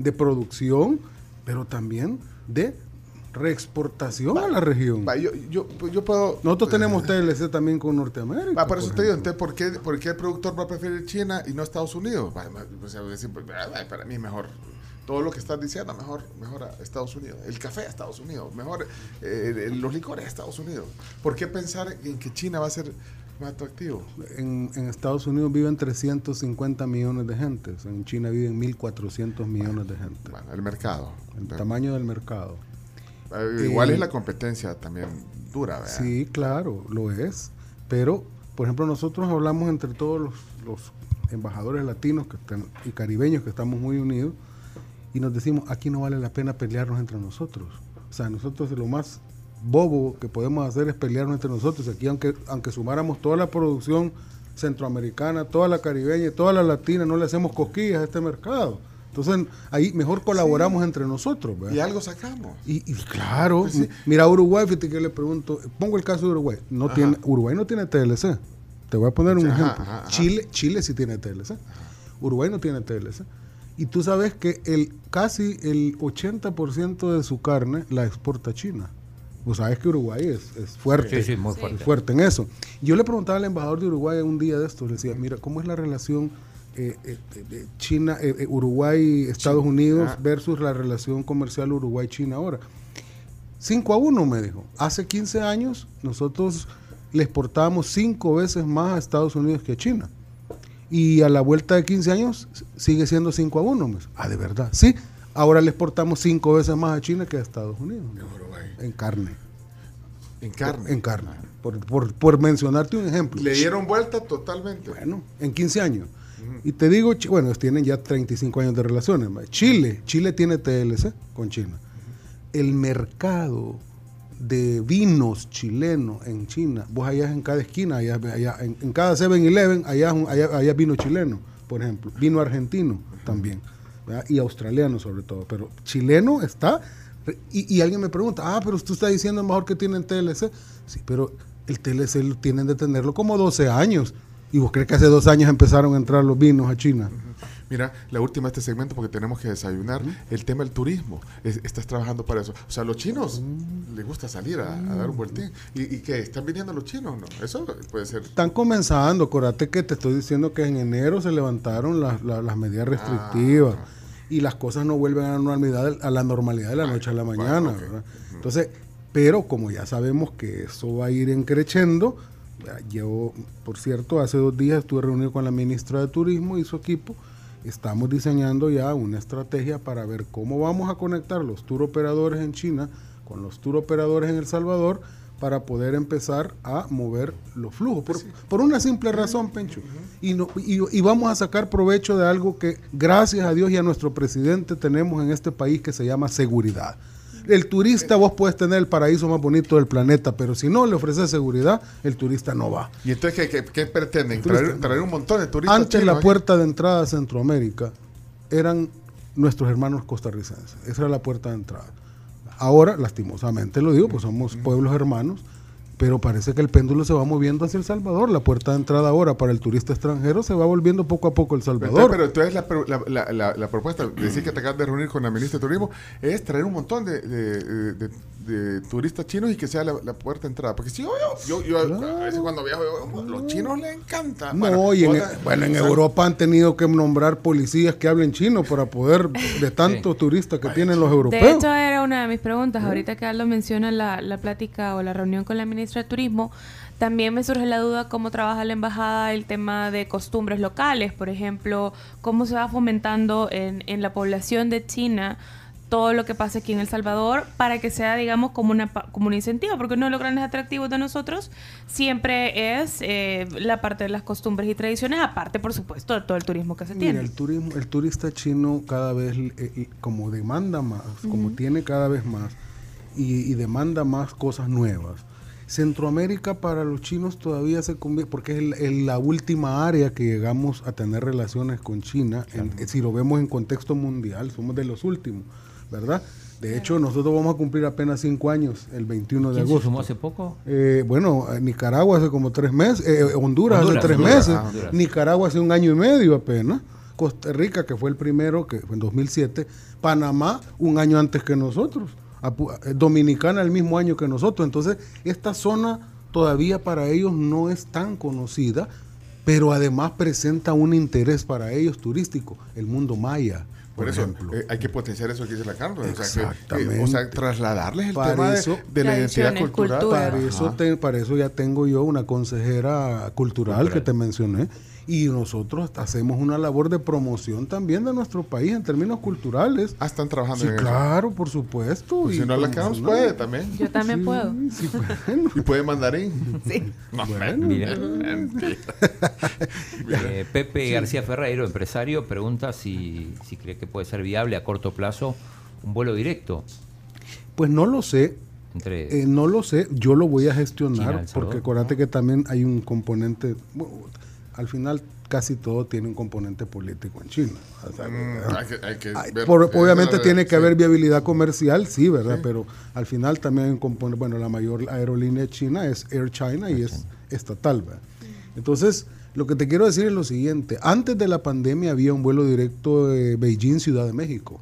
de producción, pero también de reexportación a la región. yo, yo, puedo... Nosotros tenemos TLC también con Norteamérica. por eso te digo, entonces, ¿por qué, ¿por qué el productor va a preferir China y no Estados Unidos? Pues, para mí mejor todo lo que estás diciendo, mejor, mejor a Estados Unidos. El café a Estados Unidos, mejor eh, los licores a Estados Unidos. ¿Por qué pensar en que China va a ser más atractivo? En, en Estados Unidos viven 350 millones de gente, en China viven 1.400 millones de gente. Bueno, el mercado. El tamaño del mercado. Eh, igual es la competencia también dura, ¿verdad? Sí, claro, lo es. Pero, por ejemplo, nosotros hablamos entre todos los, los embajadores latinos que están, y caribeños que estamos muy unidos y nos decimos, aquí no vale la pena pelearnos entre nosotros. O sea, nosotros lo más bobo que podemos hacer es pelearnos entre nosotros. Aquí, aunque, aunque sumáramos toda la producción centroamericana, toda la caribeña y toda la latina, no le hacemos cosquillas a este mercado. Entonces, ahí mejor colaboramos entre nosotros. Y algo sacamos. Y, claro, pues mira, Uruguay, fíjate que le pregunto, pongo el caso de Uruguay. No tiene, Uruguay no tiene TLC. Te voy a poner un ejemplo. Chile, Chile sí tiene TLC. Uruguay no tiene TLC. Y tú sabes que el casi el 80% de su carne la exporta a China. Vos sabes que Uruguay es, fuerte, sí, sí, muy fuerte. fuerte en eso. Yo le preguntaba al embajador de Uruguay un día de esto, le decía, mira, ¿cómo es la relación eh, eh, China, eh, Uruguay, Estados Unidos ah. versus la relación comercial Uruguay-China ahora? 5 a 1 me dijo. Hace 15 años nosotros le exportábamos 5 veces más a Estados Unidos que a China. Y a la vuelta de 15 años sigue siendo 5 a 1. Ah, de verdad. Sí, ahora le exportamos 5 veces más a China que a Estados Unidos. En carne. En carne. En carne. Por, por, por, mencionarte un ejemplo. Le dieron vuelta totalmente. Bueno, en 15 años. Y te digo, bueno, tienen ya 35 años de relaciones. Chile, Chile tiene TLC con China. El mercado de vinos chilenos en China. Vos allá en cada esquina, allá, en, cada 7-Eleven, allá, allá, allá vino chileno, por ejemplo. Vino argentino también. Y australiano sobre todo. Pero chileno está... Y, alguien me pregunta, ah, pero tú estás diciendo mejor que tienen TLC. Sí, pero el TLC tienen de tenerlo como 12 años. ¿Y vos crees que hace dos años empezaron a entrar los vinos a China? Mira, la última de este segmento porque tenemos que desayunar. El tema del turismo. estás trabajando para eso. O sea, los chinos les gusta salir a, dar un vueltín. ¿Y, qué? ¿Están viniendo los chinos no? Eso puede ser. Están comenzando. Acuérdate que te estoy diciendo que en enero se levantaron las, medidas restrictivas. Ah. Y las cosas no vuelven a la normalidad, a la normalidad de la noche a la mañana. Entonces, pero como ya sabemos que eso va a ir encrechendo, yo, por cierto, hace dos días estuve reunido con la ministra de Turismo y su equipo estamos diseñando ya una estrategia para ver cómo vamos a conectar los tour operadores en China con los tour operadores en El Salvador para poder empezar a mover los flujos. Por, una simple razón, Pencho. Y, no, y, vamos a sacar provecho de algo que, gracias a Dios y a nuestro presidente, tenemos en este país que se llama seguridad el turista vos puedes tener el paraíso más bonito del planeta, pero si no le ofreces seguridad, el turista no va. ¿Y entonces qué, pretenden? Traer, un montón de turistas. Antes la puerta de entrada a Centroamérica eran nuestros hermanos costarricenses. Esa era la puerta de entrada. Ahora, lastimosamente lo digo, pues somos pueblos hermanos pero parece que el péndulo se va moviendo hacia El Salvador. La puerta de entrada ahora para el turista extranjero se va volviendo poco a poco El Salvador. Pero, entonces la, la, la, propuesta, decir que te acabas de reunir con la ministra de Turismo, es traer un montón de, de, de, turistas chinos y que sea la, puerta de entrada. Porque si yo, yo, yo, a veces cuando viajo, los chinos les encanta. No, bueno, y en, bueno, en Europa han tenido que nombrar policías que hablen chino para poder, de tantos turistas que tienen los europeos. De hecho, era una de mis preguntas. Ahorita que Aldo menciona la, la plática o la reunión con la ministra de Turismo, también me surge la duda cómo trabaja la embajada el tema de costumbres locales, por ejemplo, cómo se va fomentando en, en la población de China todo lo que pasa aquí en El Salvador para que sea, digamos, como, una, como un incentivo, porque uno de los grandes atractivos de nosotros siempre es eh, la parte de las costumbres y tradiciones, aparte, por supuesto, de todo el turismo que se tiene. El, turismo, el turista chino cada vez, eh, como demanda más, como tiene cada vez más y, y demanda más cosas nuevas, Centroamérica para los chinos todavía se convierte, porque es la última área que llegamos a tener relaciones con China, si lo vemos en contexto mundial, somos de los últimos, ¿verdad? De hecho, nosotros vamos a cumplir apenas cinco años, el 21 de agosto. Se sumó hace poco? Eh, bueno, Nicaragua hace como tres meses, eh, Honduras, hace tres meses, ah, Nicaragua hace un año y medio apenas, Costa Rica, que fue el primero, que fue en 2007, Panamá un año antes que nosotros. dominicana el mismo año que nosotros. Entonces, esta zona todavía para ellos no es tan conocida, pero además presenta un interés para ellos turístico, el mundo maya. Por, eso eh, hay que potenciar eso que dice la Carmen. Exactamente. O sea, trasladarles el tema de, la identidad cultural. Para eso, para eso ya tengo yo una consejera cultural. que te mencioné y nosotros hacemos una labor de promoción también de nuestro país en términos culturales. Ah, están trabajando en eso. Claro, por supuesto. Pues y si no, la quedamos puede también. Yo también puedo. Sí, y puede mandarín. Sí. bueno. Eh, Pepe García Ferreiro, empresario, pregunta si, si cree que puede ser viable a corto plazo un vuelo directo. Pues no lo sé. Eh, no lo sé, yo lo voy a gestionar porque acuérdate que también hay un componente, al final casi todo tiene un componente político en China. obviamente tiene que haber viabilidad comercial, sí, ¿verdad? Pero al final también hay un componente, bueno, la mayor aerolínea china es Air China y es estatal, ¿verdad? Entonces, lo que te quiero decir es lo siguiente, antes de la pandemia había un vuelo directo de Beijing-Ciudad de México,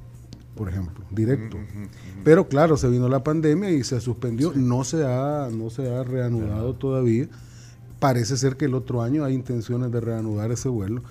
por ejemplo, directo. Pero claro, se vino la pandemia y se suspendió, no, se ha, no se ha reanudado. todavía parece ser que el otro año hay intenciones de reanudar ese vuelo.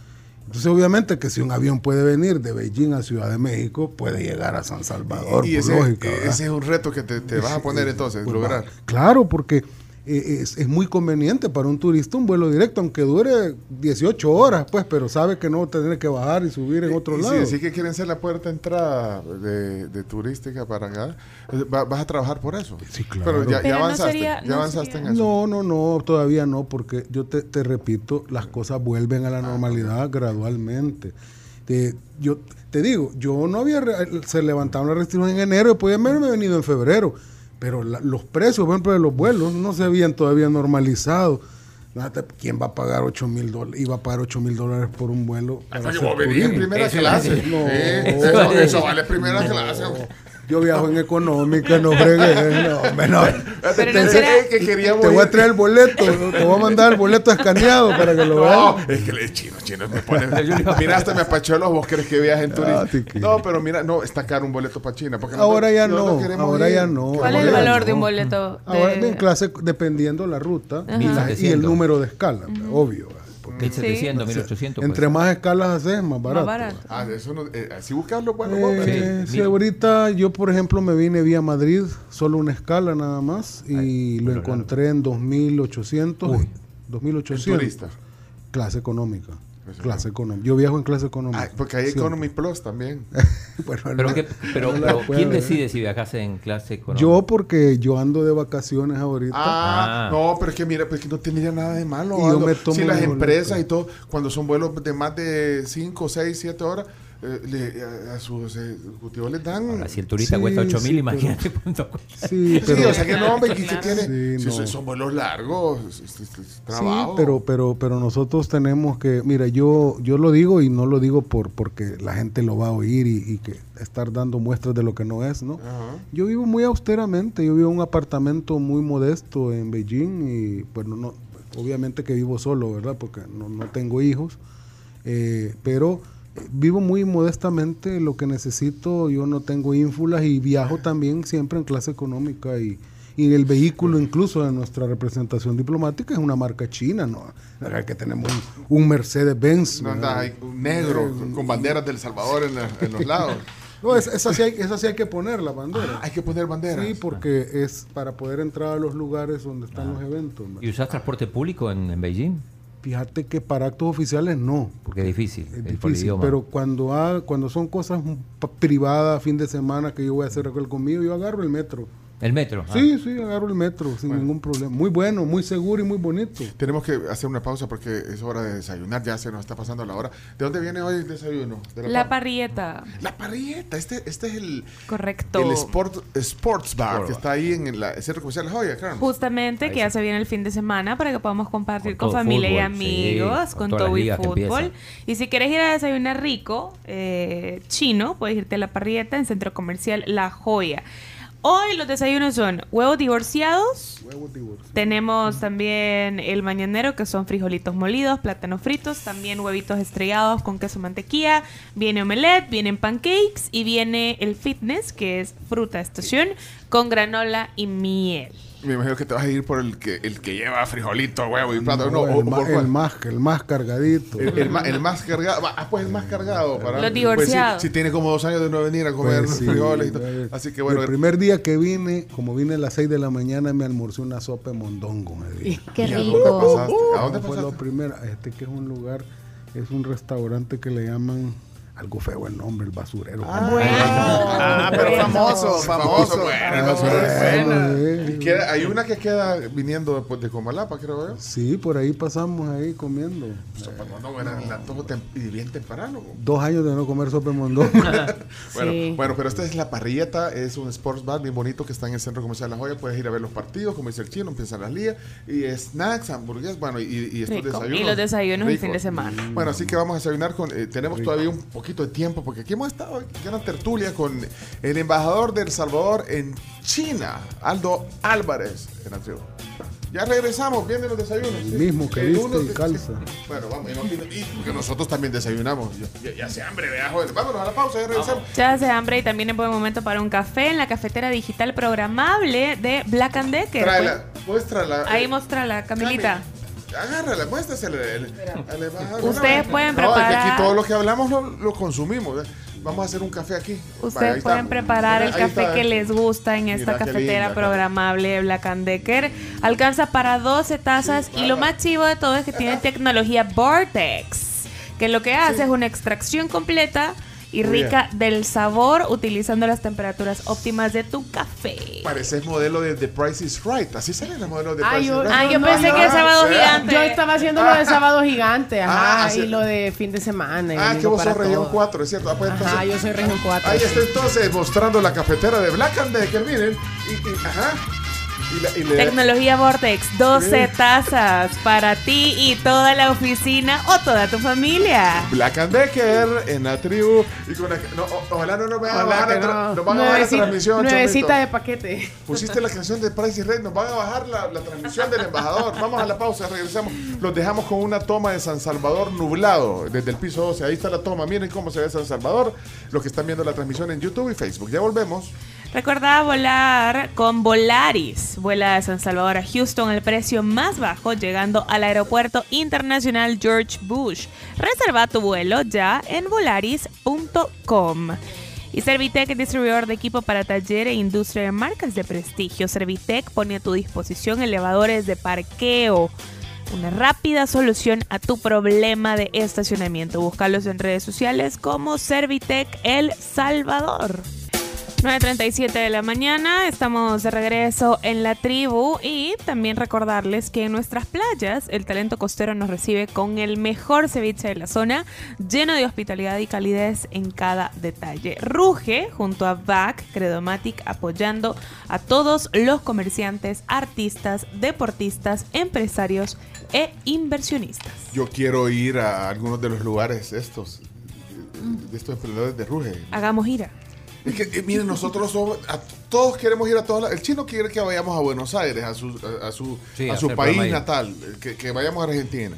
Entonces, obviamente que si un avión puede venir de Beijing a Ciudad de México, puede llegar a San Salvador. Y, ese, ese, es un reto que te, vas a poner entonces, pues lograr. Claro, porque eh, es, muy conveniente para un turista un vuelo directo, aunque dure 18 horas, pues, pero sabe que no tener que bajar y subir en otro lado. Sí, que quieren ser la puerta de entrada de, turística para acá. Eh, ¿Vas a trabajar por eso? Sí, claro. Pero ya, avanzaste, en eso. No, no, no, todavía no, porque yo te, te repito, las cosas vuelven a la ah, normalidad gradualmente. yo te digo, yo no había, se levantaba una restricción en enero, después haberme venido en febrero pero los precios, por ejemplo, de los vuelos no se habían todavía normalizado. ¿Quién va a pagar 8 mil dólares? Iba a pagar 8 mil dólares por un vuelo. Hasta que vos en primera clase. No, eso, eso, vale primera clase. Yo viajo en económica, no fregué. No, no. Pero no será... que queríamos te voy a traer el boleto, te voy a mandar el boleto escaneado para que lo veas. No, es que le chino, chino, me ponen. mira, hasta me apachó los vos querés que viajes en turismo. Ah, no, pero mira, no, está caro un boleto para China. Porque ahora ya no, ahora ya no. ¿Cuál es el valor de un boleto? Ahora en clase, dependiendo la ruta y, el número de escala, obvio. 1700, 1800. Entre más escalas haces, más barato. Más barato. Ah, eso no, eh, así buscarlo, bueno, eh, sí, ahorita yo, por ejemplo, me vine vía Madrid, solo una escala nada más, y lo encontré en 2800. 2800. Turista. Clase económica. Clase económica. Yo viajo en clase económica. Ah, porque hay Economy Plus también. pero, pero, ¿quién decide si viajas en clase económica? Yo porque yo ando de vacaciones ahorita. Ah, ah. no, pero es que mira, pues que no tendría nada de malo. Y yo me tomo si las empresas y todo, cuando son vuelos de más de 5, 6, 7 horas, eh, le, a, sus ejecutivos les dan. Ahora, si el turista cuesta 8 mil, imagínate cuánto cuesta. Sí, pero, o sea que no, hombre, que tiene. si son vuelos largos, trabajo. Sí, pero, pero, pero nosotros tenemos que. Mira, yo, yo lo digo y no lo digo por porque la gente lo va a oír y, que estar dando muestras de lo que no es, ¿no? Yo vivo muy austeramente. Yo vivo en un apartamento muy modesto en Beijing y, bueno, no, obviamente que vivo solo, ¿verdad? Porque no, no tengo hijos. Eh, pero vivo muy modestamente lo que necesito, yo no tengo ínfulas y viajo también siempre en clase económica y, y el vehículo incluso de nuestra representación diplomática es una marca china, ¿no? Que tenemos un, Mercedes-Benz. No un negro con banderas del Salvador en, los lados. No, esa, sí hay, esa sí hay que poner la bandera. Ah, hay que poner bandera. Sí, porque es para poder entrar a los lugares donde están ah. los eventos. ¿Y usas transporte público en, en Beijing? Fíjate que para actos oficiales no. Porque es difícil. Es difícil pero cuando, ha, cuando son cosas privadas, fin de semana, que yo voy a hacer algo conmigo, yo agarro el metro. ¿El metro? Sí, ah. sí, agarro el metro sin ningún problema. Muy bueno, muy seguro y muy bonito. Tenemos que hacer una pausa porque es hora de desayunar, ya se nos está pasando la hora. ¿De dónde viene hoy el desayuno? la, parrieta. La parrieta, este, este es el... Correcto. El sport, Sports Bar, que está ahí en el centro comercial Joya, Justamente, que ya se viene el fin de semana para que podamos compartir con, familia y amigos, con, todo y fútbol. Y si quieres ir a desayunar rico, eh, chino, puedes irte a la parrieta en centro comercial La Joya. Hoy los desayunos son huevos divorciados. Tenemos también el mañanero, que son frijolitos molidos, plátanos fritos, también huevitos estrellados con queso mantequilla. Viene omelette, vienen pancakes y viene el fitness, que es fruta estación, con granola y miel. Me imagino que te vas a ir por el que, el que lleva frijolito, huevo y plátano. No, No, el, o- por el más, el más cargadito. El, el ma- el más cargado. Ah, pues el más cargado. Para, Los divorciados. Pues, si, si tiene como dos años de no venir a comer Pues sí, frijoles y todo. Así que bueno. El primer día que vine, como vine a las 6 de la mañana, me almorcé una sopa de mondongo. Me di. Qué ¿y a dónde rico. pasaste? ¿A dónde fue lo pasaste? primero? Este que es un lugar, es un restaurante que le llaman, algo feo el nombre, el basurero. Ah, pero famoso, famoso. bueno, Ah, famoso. bueno. Y queda- hay una que queda viniendo después de Comalapa, creo yo. Sí, por ahí pasamos ahí comiendo. Sopa de mondongo era el antojo tem- y bien temprano. Dos años de no comer sopa de mondongo. Bueno, Sí. bueno, pero esta es la parrilleta, es un sports bar bien bonito que está en el centro comercial La Joya. Puedes ir a ver los partidos, como dice el chino, empiezan las ligas, y snacks, hamburguesas, bueno, y, y estos Rico. desayunos. Y los desayunos el fin de semana. Bueno, así que vamos a desayunar con. eh, tenemos todavía un poquito de tiempo, porque aquí hemos estado en una tertulia con el embajador de El Salvador en China, Aldo Álvarez, en la tribu. Ya regresamos, vienen los desayunos. El mismo que El viste y de- calza. Bueno, vamos, y, no- y- y- porque nosotros también desayunamos. Ya, ya, hace hambre, vea, joder. Vámonos a la pausa, ya regresamos. Ya hace hambre y también es buen momento para un café en la cafetera digital programable de Black and Decker. Tráela, muéstrala. Ahí Eh, mostrala, Camilita. Cami, Agárrala, muéstrasela. al embajador. Ustedes pueden no, es que preparar- aquí todo lo que hablamos lo, lo consumimos. ¿eh? Vamos a hacer un café aquí. Ustedes ahí pueden está. preparar el Ahí café está. que les gusta en esta Mira cafetera linda, programable de Black and Decker. Alcanza para 12 tazas y lo más chivo de todo es que tiene tecnología Vortex, que lo que hace es una extracción completa y rica del sabor utilizando las temperaturas óptimas de tu café. Pareces modelo de The Price is Right. Así salen los modelos de Ah, Price yo- is Right. Ah, yo No, pensé no, que el sábado ¿Verdad? gigante. Yo estaba haciendo lo de sábado gigante, ajá, Ah, y lo de fin de semana. Ah, que vos sos región todo. 4, es cierto. Ah, pues, Ajá, yo soy región 4. Ahí está entonces mostrando la cafetera de Black and Decker, miren. Y, y- ajá. Y la- y le- Tecnología Vortex, 12 tazas para ti y toda la oficina o toda tu familia. Black and Decker en la tribu. Y con la, no, o- ojalá no nos vayan a bajar, no. nos van a bajar la transmisión. Nuevecita Chomito. de paquete. Pusiste la canción de Price is Right, nos van a bajar la, la transmisión del embajador. Vamos a la pausa, regresamos. Los dejamos con una toma de San Salvador nublado desde el piso 12. Ahí está la toma. Miren cómo se ve San Salvador. Los que están viendo la transmisión en YouTube y Facebook. Ya volvemos. Recuerda volar con Volaris. Vuela de San Salvador a Houston al precio más bajo, llegando al aeropuerto internacional George Bush. Reserva tu vuelo ya en volaris.com. Y Servitec, distribuidor de equipo para taller e industria de marcas de prestigio. Servitec pone a tu disposición elevadores de parqueo. Una rápida solución a tu problema de estacionamiento. Búscalos en redes sociales como Servitec El Salvador. 9.37 de la mañana, estamos de regreso en la tribu y también recordarles que en nuestras playas el talento costero nos recibe con el mejor ceviche de la zona, lleno de hospitalidad y calidez en cada detalle. Ruge junto a VAC Credomatic apoyando a todos los comerciantes, artistas, deportistas, empresarios e inversionistas. Yo quiero ir a algunos de los lugares estos, de estos emprendedores de Ruge. Hagamos gira. Es que, eh, miren, nosotros somos, a- todos queremos ir a todos lados. El chino quiere que vayamos a Buenos Aires, a su, a, a su, Sí, a su país natal, eh, que, que vayamos a Argentina.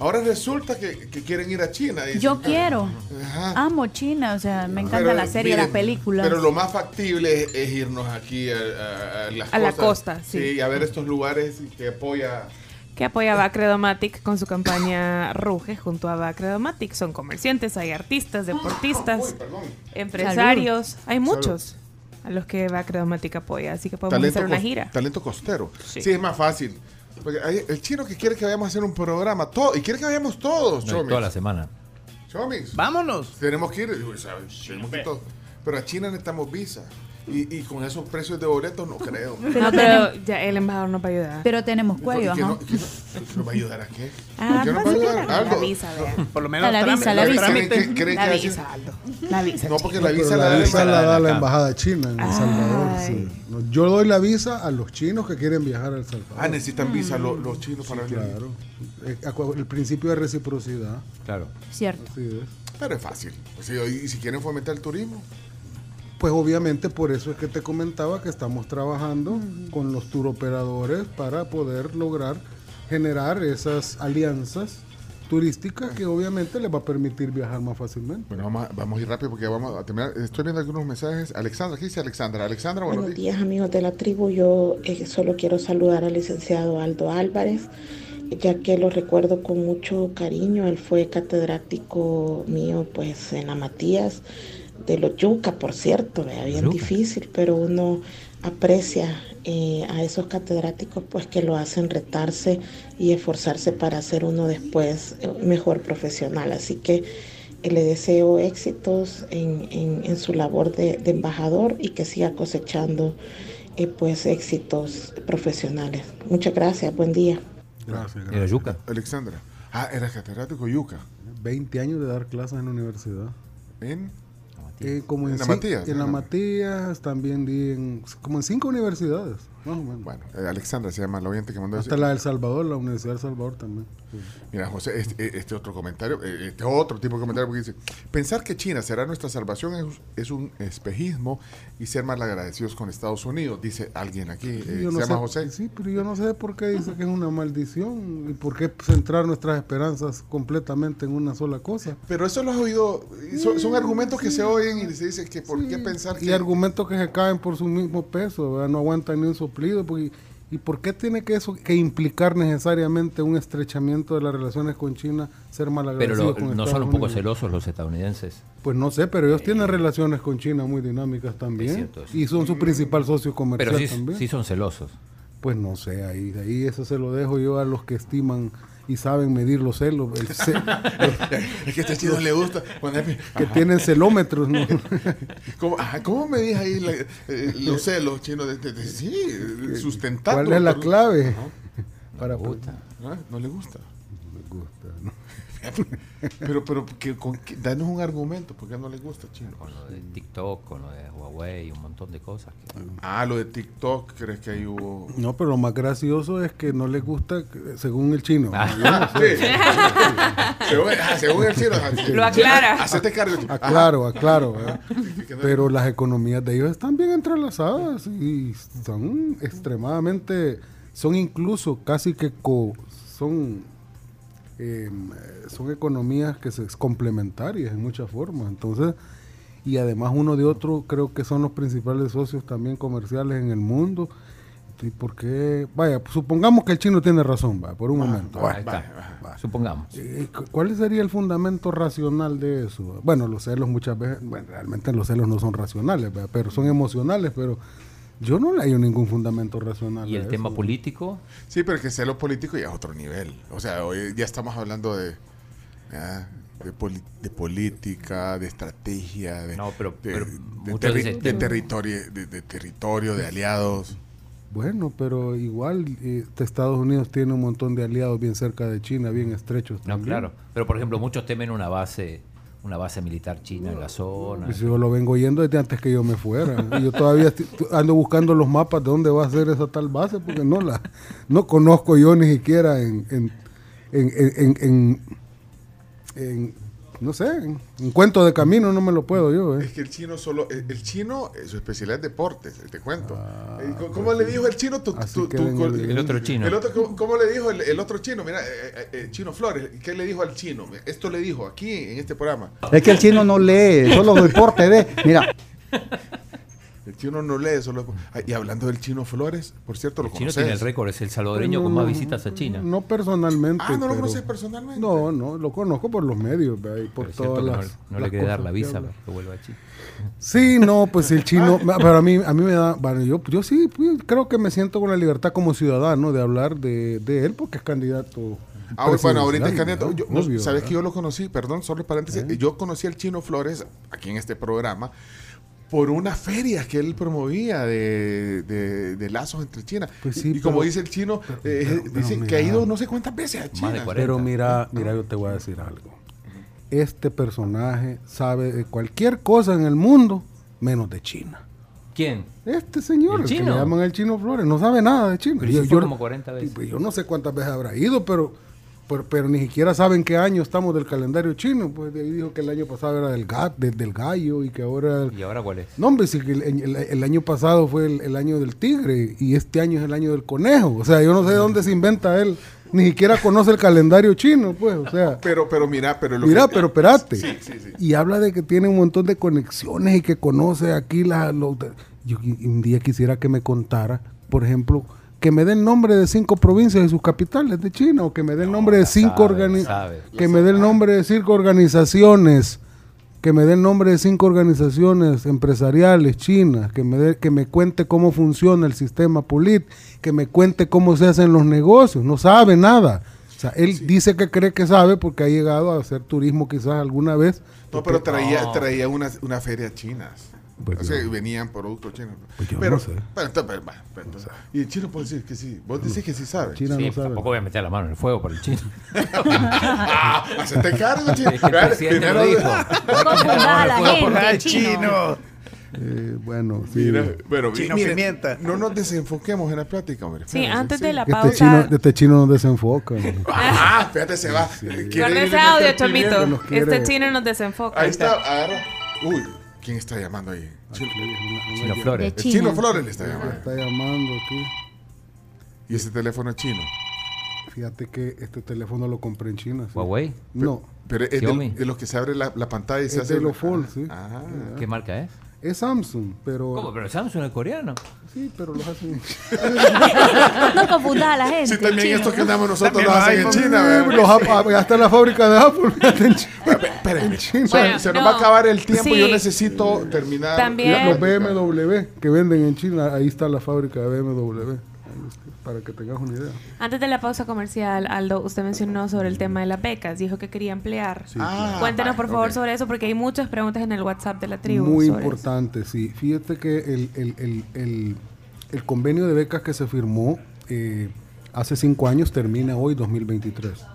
Ahora resulta que, que quieren ir a China. dicen. Yo quiero. Ajá. Amo China, o sea, me encanta Pero, la serie, miren, las películas. Pero lo más factible es, es irnos aquí a, a- a las A la costa, sí. a ver estos lugares que apoya. Que apoya Bacredomatic con su campaña Ruge junto a Bacredomatic. Son comerciantes, hay artistas, deportistas, Uy, empresarios, hay muchos a los que Bacredomatic apoya, así que podemos hacer una gira. talento costero. Sí. Sí. es más fácil. Porque hay- el chino que quiere que vayamos a hacer un programa, todo, y quiere que vayamos todos, No, Chomis. toda la semana. Chomis. Vámonos. Tenemos que ir. Tenemos que ir todos. Pero a China necesitamos visa. Y, y con esos precios de boletos no creo. No, pero ya el embajador nos va a ayudar. Pero tenemos cuello, ¿Y que ajá. no, no- nos va a ayudar a qué? Ah, ¿Qué nos va a ayudar? la, visa. Por lo menos La visa, la visa. ¿Creen trámites. que, creen La visa, Aldo. La visa. No, porque la visa la visa la la da la embajada china en El Salvador. Sí. No, Yo doy la visa a los chinos que quieren viajar a El Salvador. Ah, necesitan visa los, los chinos para venir. Claro. Eh, El principio de reciprocidad. Claro. Cierto. Así es. Pero es fácil. Pues, si- y si quieren fomentar el turismo. Pues obviamente por eso es que te comentaba que estamos trabajando con los turoperadores para poder lograr generar esas alianzas turísticas que obviamente les va a permitir viajar más fácilmente. Bueno, vamos a, vamos a ir rápido porque vamos a terminar. Estoy viendo algunos mensajes. Alexandra, ¿qué dice Alexandra? Alexandra, buenos, buenos días. amigos de la tribu. Yo eh, solo quiero saludar al licenciado Aldo Álvarez, ya que lo recuerdo con mucho cariño. Él fue catedrático mío pues en la Matías de los Yuca, por cierto, era bien difícil, pero uno aprecia eh, a esos catedráticos pues que lo hacen retarse y esforzarse para ser uno después eh, mejor profesional. Así que eh, le deseo éxitos en, su labor de, embajador y que siga cosechando pues éxitos profesionales. Muchas gracias, buen día. Gracias. ¿Era Yuca? Alexandra. Ah, era catedrático Yuca. 20 años de dar clases en la universidad. ¿En? Eh, como en, la Matías. En la Matías, también di en, como en cinco universidades. Bueno, eh, Alexandra se llama la oyente que mandó Hasta la del Salvador, la Universidad del Salvador también. Mira, José, este, eh, este, otro comentario, este otro tipo de comentario, porque dice, pensar que China será nuestra salvación es, un espejismo y ser mal agradecidos con Estados Unidos, dice alguien aquí, se llama José. Sí, pero yo no sé por qué dice que es una maldición y por qué centrar nuestras esperanzas completamente en una sola cosa. Pero eso lo has oído, son, argumentos que se oyen y se dice que por qué pensar que... Y argumentos que se caen por su mismo peso, no aguantan ni un ¿Y por qué tiene que eso que implicar necesariamente un estrechamiento de las relaciones con China, ser malagradecido Pero no son un poco celosos los estadounidenses. Pues no sé, pero ellos tienen relaciones con China muy dinámicas también. y son su principal socio comercial pero sí, también. sí son celosos. Pues no sé, ahí, ahí eso se lo dejo yo a los que estiman y saben medir los celos. es que a este chino le gusta. que tienen celómetros, ¿no? ¿Cómo, ¿Cómo medís ahí eh, los celos chinos? sí, sustentando. ¿Cuál es la clave? Para gusta. ¿No le gusta? No le gusta. pero, pero, que, con, danos un argumento, porque no le gusta chino. Con lo de TikTok, con lo de Huawei, un montón de cosas. Ah, lo de TikTok, ¿crees que ahí hubo...? No, pero lo más gracioso es que no le gusta, según el chino. Ah. según, el chino. Lo aclara. Hacete cargo. Aclaro, aclaro. pero las economías de ellos están bien entrelazadas y son extremadamente... Son incluso casi que co, son eh, son economías que se complementarias en muchas formas. Entonces, y además uno de otro creo que son los principales socios también comerciales en el mundo. ¿Y por qué? Vaya, supongamos que el chino tiene razón, va, por un momento. supongamos. Eh, ¿Cuál sería el fundamento racional de eso? Bueno, los celos muchas veces, bueno, realmente los celos no son racionales, pero son emocionales, pero yo no le hay ningún fundamento racional. ¿Y el tema político? Sí, pero que sea lo político ya es otro nivel. O sea, hoy ya estamos hablando de, de, política, de estrategia, de, de, territorio, de, territorio, de aliados. Bueno, pero igual eh, Estados Unidos tiene un montón de aliados bien cerca de China, bien estrechos. No, claro. Pero por ejemplo, muchos temen una base una base militar china en la zona. Pues yo lo vengo oyendo desde antes que yo me fuera. y yo todavía ando buscando los mapas de dónde va a ser esa tal base, porque no la no conozco yo ni siquiera en, en, en, en no sé, un cuento de camino no me lo puedo yo. ¿eh? Es que el chino solo, el, chino, eh, su especialidad es deportes, te cuento. Ah, eh, ¿Cómo le dijo el chino? Tu, el, otro chino. El otro, ¿cómo, le dijo el, otro chino? Mira, Chino Flores, ¿qué le dijo al chino? Esto le dijo aquí en este programa. Es que el chino no lee, solo deporte de, mira. El chino no lee, solo... Y hablando del chino Flores, por cierto, lo El chino tiene el récord, es el salvadoreño con más visitas a China. No personalmente. Ah, ¿no lo conoces personalmente? No, no, lo conozco por los medios, y por todas las... No, le quiere dar la visa que vuelva a China. Sí, no, pues el chino, pero a mí, a mí me da, bueno, yo, yo sí pues, creo que me siento con la libertad como ciudadano de hablar de, de él porque es candidato. Ah, bueno, ahorita es candidato. ¿Sabes que yo lo conocí? Perdón, solo paréntesis. ¿Eh? Yo conocí al chino Flores aquí en este programa por una feria que él promovía de, de, lazos entre China. Pues y como dice el chino, eh, dice que ha ido no sé cuántas veces a China. Pero mira, mira, yo te voy a decir algo. Este personaje sabe de cualquier cosa en el mundo menos de China. ¿Quién? Este señor, ¿El, que le llaman el Chino Flores, no sabe nada de China. Pero yo, como 40 veces. Pues yo no sé cuántas veces habrá ido, pero pero, ni siquiera saben qué año estamos del calendario chino. Pues de ahí dijo que el año pasado era del, gat, del gallo y que ahora... ¿Y ahora cuál es? No, hombre, sí que el, año pasado fue el, año del tigre y este año es el año del conejo. O sea, yo no sé de dónde se inventa él. Ni siquiera conoce el calendario chino, pues, o sea... Pero, pero mira, pero... Lo mira, pero espérate. Y habla de que tiene un montón de conexiones y que conoce aquí la... yo un día quisiera que me contara, por ejemplo que me dé el nombre de cinco provincias y sus capitales de China, o que me dé el nombre de cinco que me dé el nombre de cinco organizaciones, que me dé el nombre de cinco organizaciones empresariales chinas, que me dé, que me cuente cómo funciona el sistema polit, que me cuente cómo se hacen los negocios, no sabe nada. O sea, él dice que cree que sabe porque ha llegado a hacer turismo quizás alguna vez. No, pero traía, traía una, una feria china. Pues o sea, venían productos chinos. Pues pero, no sé. Pero, entonces, pero, entonces, y el chino puede decir que sí. Vos decís que sí sabe. China sí, no sabe. Tampoco voy a meter la mano en el fuego por el chino. ah, hacete cargo, chino. Es que el presidente lo dijo. gente, chino. Eh, bueno, sí. Mira, bueno, chino mire, pimienta. No nos desenfoquemos en la plática, hombre. Sí, antes de la este pausa. Este chino, este chino nos desenfoca. ah, fíjate, se va. Sí. Con ese audio, Chomito. Este chino nos desenfoca. Ahí está, agarra. Uy. ¿Quién está llamando ahí? Chino, Chino Flores. El Chino Flores le está llamando. está llamando aquí. ¿Y ese teléfono es chino? Fíjate que este teléfono lo compré en China. ¿Huawei? No. Pero es de, los que se abre la, la pantalla y se hace... Es de los sí. Ah. ¿Qué marca es? Es Samsung, pero... ¿Cómo? Pero Samsung es coreano. Sí, pero los hacen en No confundas a la gente. Sí, también estos que andamos nosotros los hacen en China. Los, hasta la fábrica de Apple en China. Bueno, se nos va a acabar el tiempo. Yo necesito terminar. También. Los BMW que venden en China, ahí está la fábrica de BMW para que tengas una idea. Antes de la pausa comercial, Aldo, usted mencionó sobre el tema de las becas, dijo que quería emplear. Ah, Cuéntenos por favor sobre eso, porque hay muchas preguntas en el WhatsApp de la tribu. Muy importante, sí. Fíjate que el, el, el, el, convenio de becas que se firmó eh, hace cinco años termina hoy, 2023.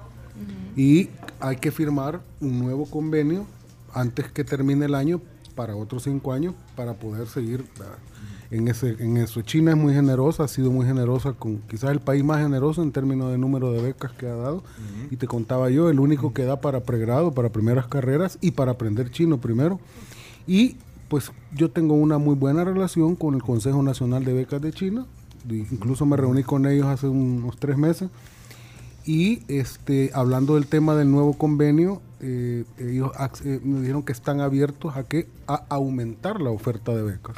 Y hay que firmar un nuevo convenio antes que termine el año para otros cinco años para poder seguir en, ese, en eso. China es muy generosa, ha sido muy generosa, con quizás el país más generoso en términos de número de becas que ha dado. Y te contaba yo, el único que da para pregrado, para primeras carreras y para aprender chino primero. Y pues yo tengo una muy buena relación con el Consejo Nacional de Becas de China. Incluso me reuní con ellos hace unos tres meses. Y este, hablando del tema del nuevo convenio, eh, ellos eh, me dijeron que están abiertos a que a aumentar la oferta de becas.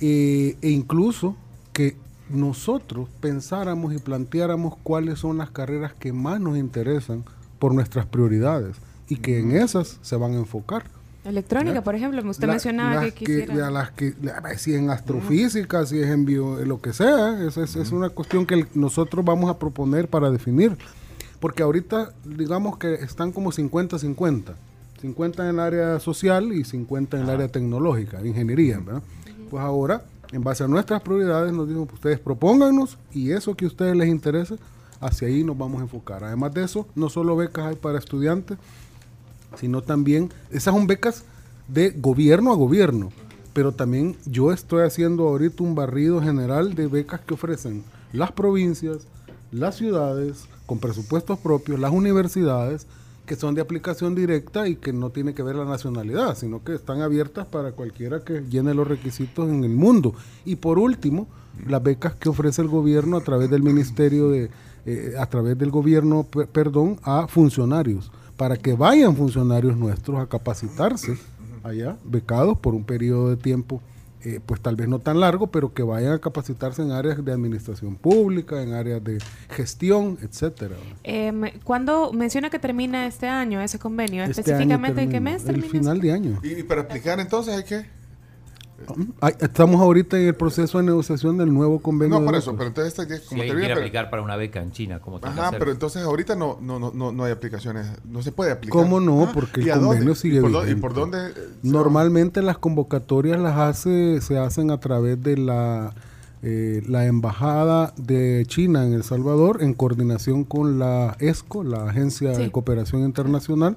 Eh, e incluso que nosotros pensáramos y planteáramos cuáles son las carreras que más nos interesan por nuestras prioridades y que en esas se van a enfocar. Electrónica, por ejemplo, usted mencionaba que quisiera... las que, si en astrofísica, si es en bio, lo que sea, es, es, una cuestión que nosotros vamos a proponer para definir. Porque ahorita, digamos que están como 50-50. 50 en el área social y 50 en el área tecnológica, ingeniería, ¿verdad? Pues ahora, en base a nuestras prioridades, nos digo, ustedes propónganos y eso que a ustedes les interese, hacia ahí nos vamos a enfocar. Además de eso, no solo becas hay para estudiantes, sino también, esas son becas de gobierno a gobierno, pero también yo estoy haciendo ahorita un barrido general de becas que ofrecen las provincias, las ciudades, con presupuestos propios, las universidades, que son de aplicación directa y que no tiene que ver la nacionalidad, sino que están abiertas para cualquiera que llene los requisitos en el mundo. Y por último, las becas que ofrece el gobierno a través del ministerio de, eh, a través del gobierno, perdón, a funcionarios, para que vayan funcionarios nuestros a capacitarse allá, becados por un periodo de tiempo eh, pues tal vez no tan largo, pero que vayan a capacitarse en áreas de administración pública, en áreas de gestión, etcétera. Eh, ¿Cuándo menciona que termina este año ese convenio? Este ¿Específicamente en qué mes termina? El final de año. ¿Y para aplicar entonces hay que? Estamos ahorita en el proceso de negociación del nuevo convenio. No, por eso, pero entonces como si quiere aplicar para una beca en China, ¿cómo Ajá, pero entonces ahorita no, no, no, no hay aplicaciones, no se puede aplicar. ¿Cómo no? Porque el convenio sigue ¿Y por, dónde? Normalmente las convocatorias las hace, se hacen a través de la, eh, la embajada de China en El Salvador en coordinación con la ESCO, la Agencia de Cooperación Internacional.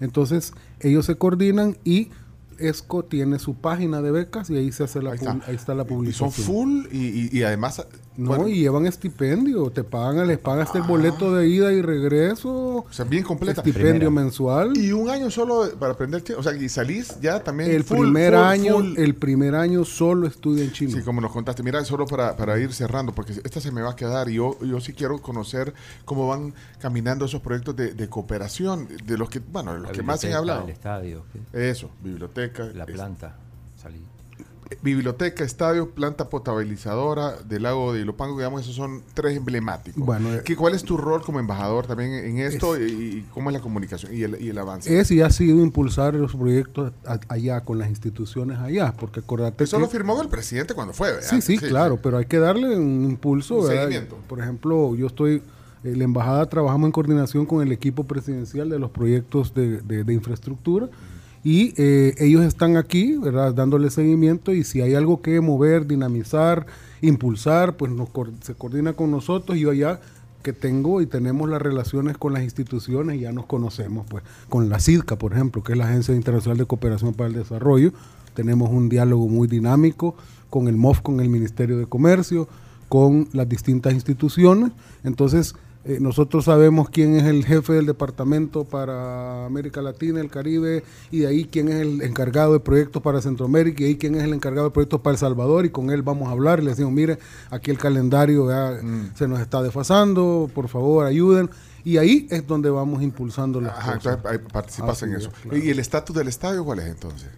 Entonces ellos se coordinan y ESCO tiene su página de becas y ahí se hace la, ahí está. la publicación. son full y, además No, Bueno. y llevan estipendio, te pagan, les pagas el boleto de ida y regreso, O sea, bien completa. estipendio Primera. mensual. Y un año solo para aprender chino. O sea, y salís ya también. el full, primer full, año, full. el primer año solo estudia en chino. Sí, como nos contaste. Mira, solo para, para ir cerrando, porque esta se me va a quedar y yo, yo sí quiero conocer cómo van caminando esos proyectos de, de cooperación, de los que, bueno, de los La que más se han hablado. El estadio, ¿qué? Eso, biblioteca. la planta. Biblioteca, estadio, planta potabilizadora del lago de Ilopango, digamos, esos son tres emblemáticos. Bueno, eh, ¿Qué, ¿Cuál es tu rol como embajador también en esto y, y cómo es la comunicación y el, y el avance? Es y ha sido impulsar los proyectos a- allá con las instituciones allá, porque acordate Eso que- lo firmó el presidente cuando fue, ¿verdad? Sí, sí, claro, pero hay que darle un impulso. Seguimiento. Por ejemplo, yo estoy, en la embajada trabajamos en coordinación con el equipo presidencial de los proyectos de, de- de infraestructura y eh, ellos están aquí, ¿verdad? Dándole seguimiento y si hay algo que mover, dinamizar, impulsar, pues nos, se coordina con nosotros y yo allá que tengo y tenemos las relaciones con las instituciones, ya nos conocemos, pues con la CIDCA, por ejemplo, que es la Agencia Internacional de Cooperación para el Desarrollo, tenemos un diálogo muy dinámico con el MOF, con el Ministerio de Comercio, con las distintas instituciones. Entonces, eh, nosotros sabemos quién es el jefe del departamento para América Latina, el Caribe, y de ahí quién es el encargado de proyectos para Centroamérica, y de ahí quién es el encargado de proyectos para El Salvador, y con él vamos a hablar y le decimos, mire, aquí el calendario ya se nos está desfasando, por favor, ayuden. Y ahí es donde vamos impulsando las Ajá, cosas. entonces ahí participas en es, eso. claro. ¿Y el estatus del estadio cuál es entonces?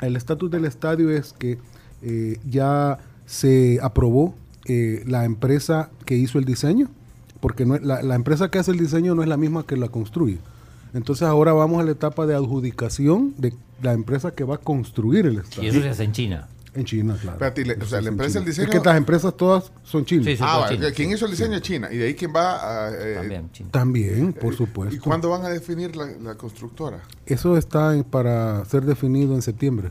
El estatus del estadio es que eh, ya se aprobó eh, la empresa que hizo el diseño, porque no es- la, la empresa que hace el diseño no es la misma que la construye. Entonces ahora vamos a la etapa de adjudicación de la empresa que va a construir el Y estadio. eso se hace en China. En China, claro. Espérate, y le- o sea, es la empresa China. del diseño- Es que las empresas todas son chinas. Sí, sí. Ah, chino, ¿quién sí. hizo el diseño? China. ¿Y de ahí quién va a...? eh, También, China. También, por ¿Y supuesto. cuándo van a definir la, la constructora? Eso está en- para ser definido en septiembre.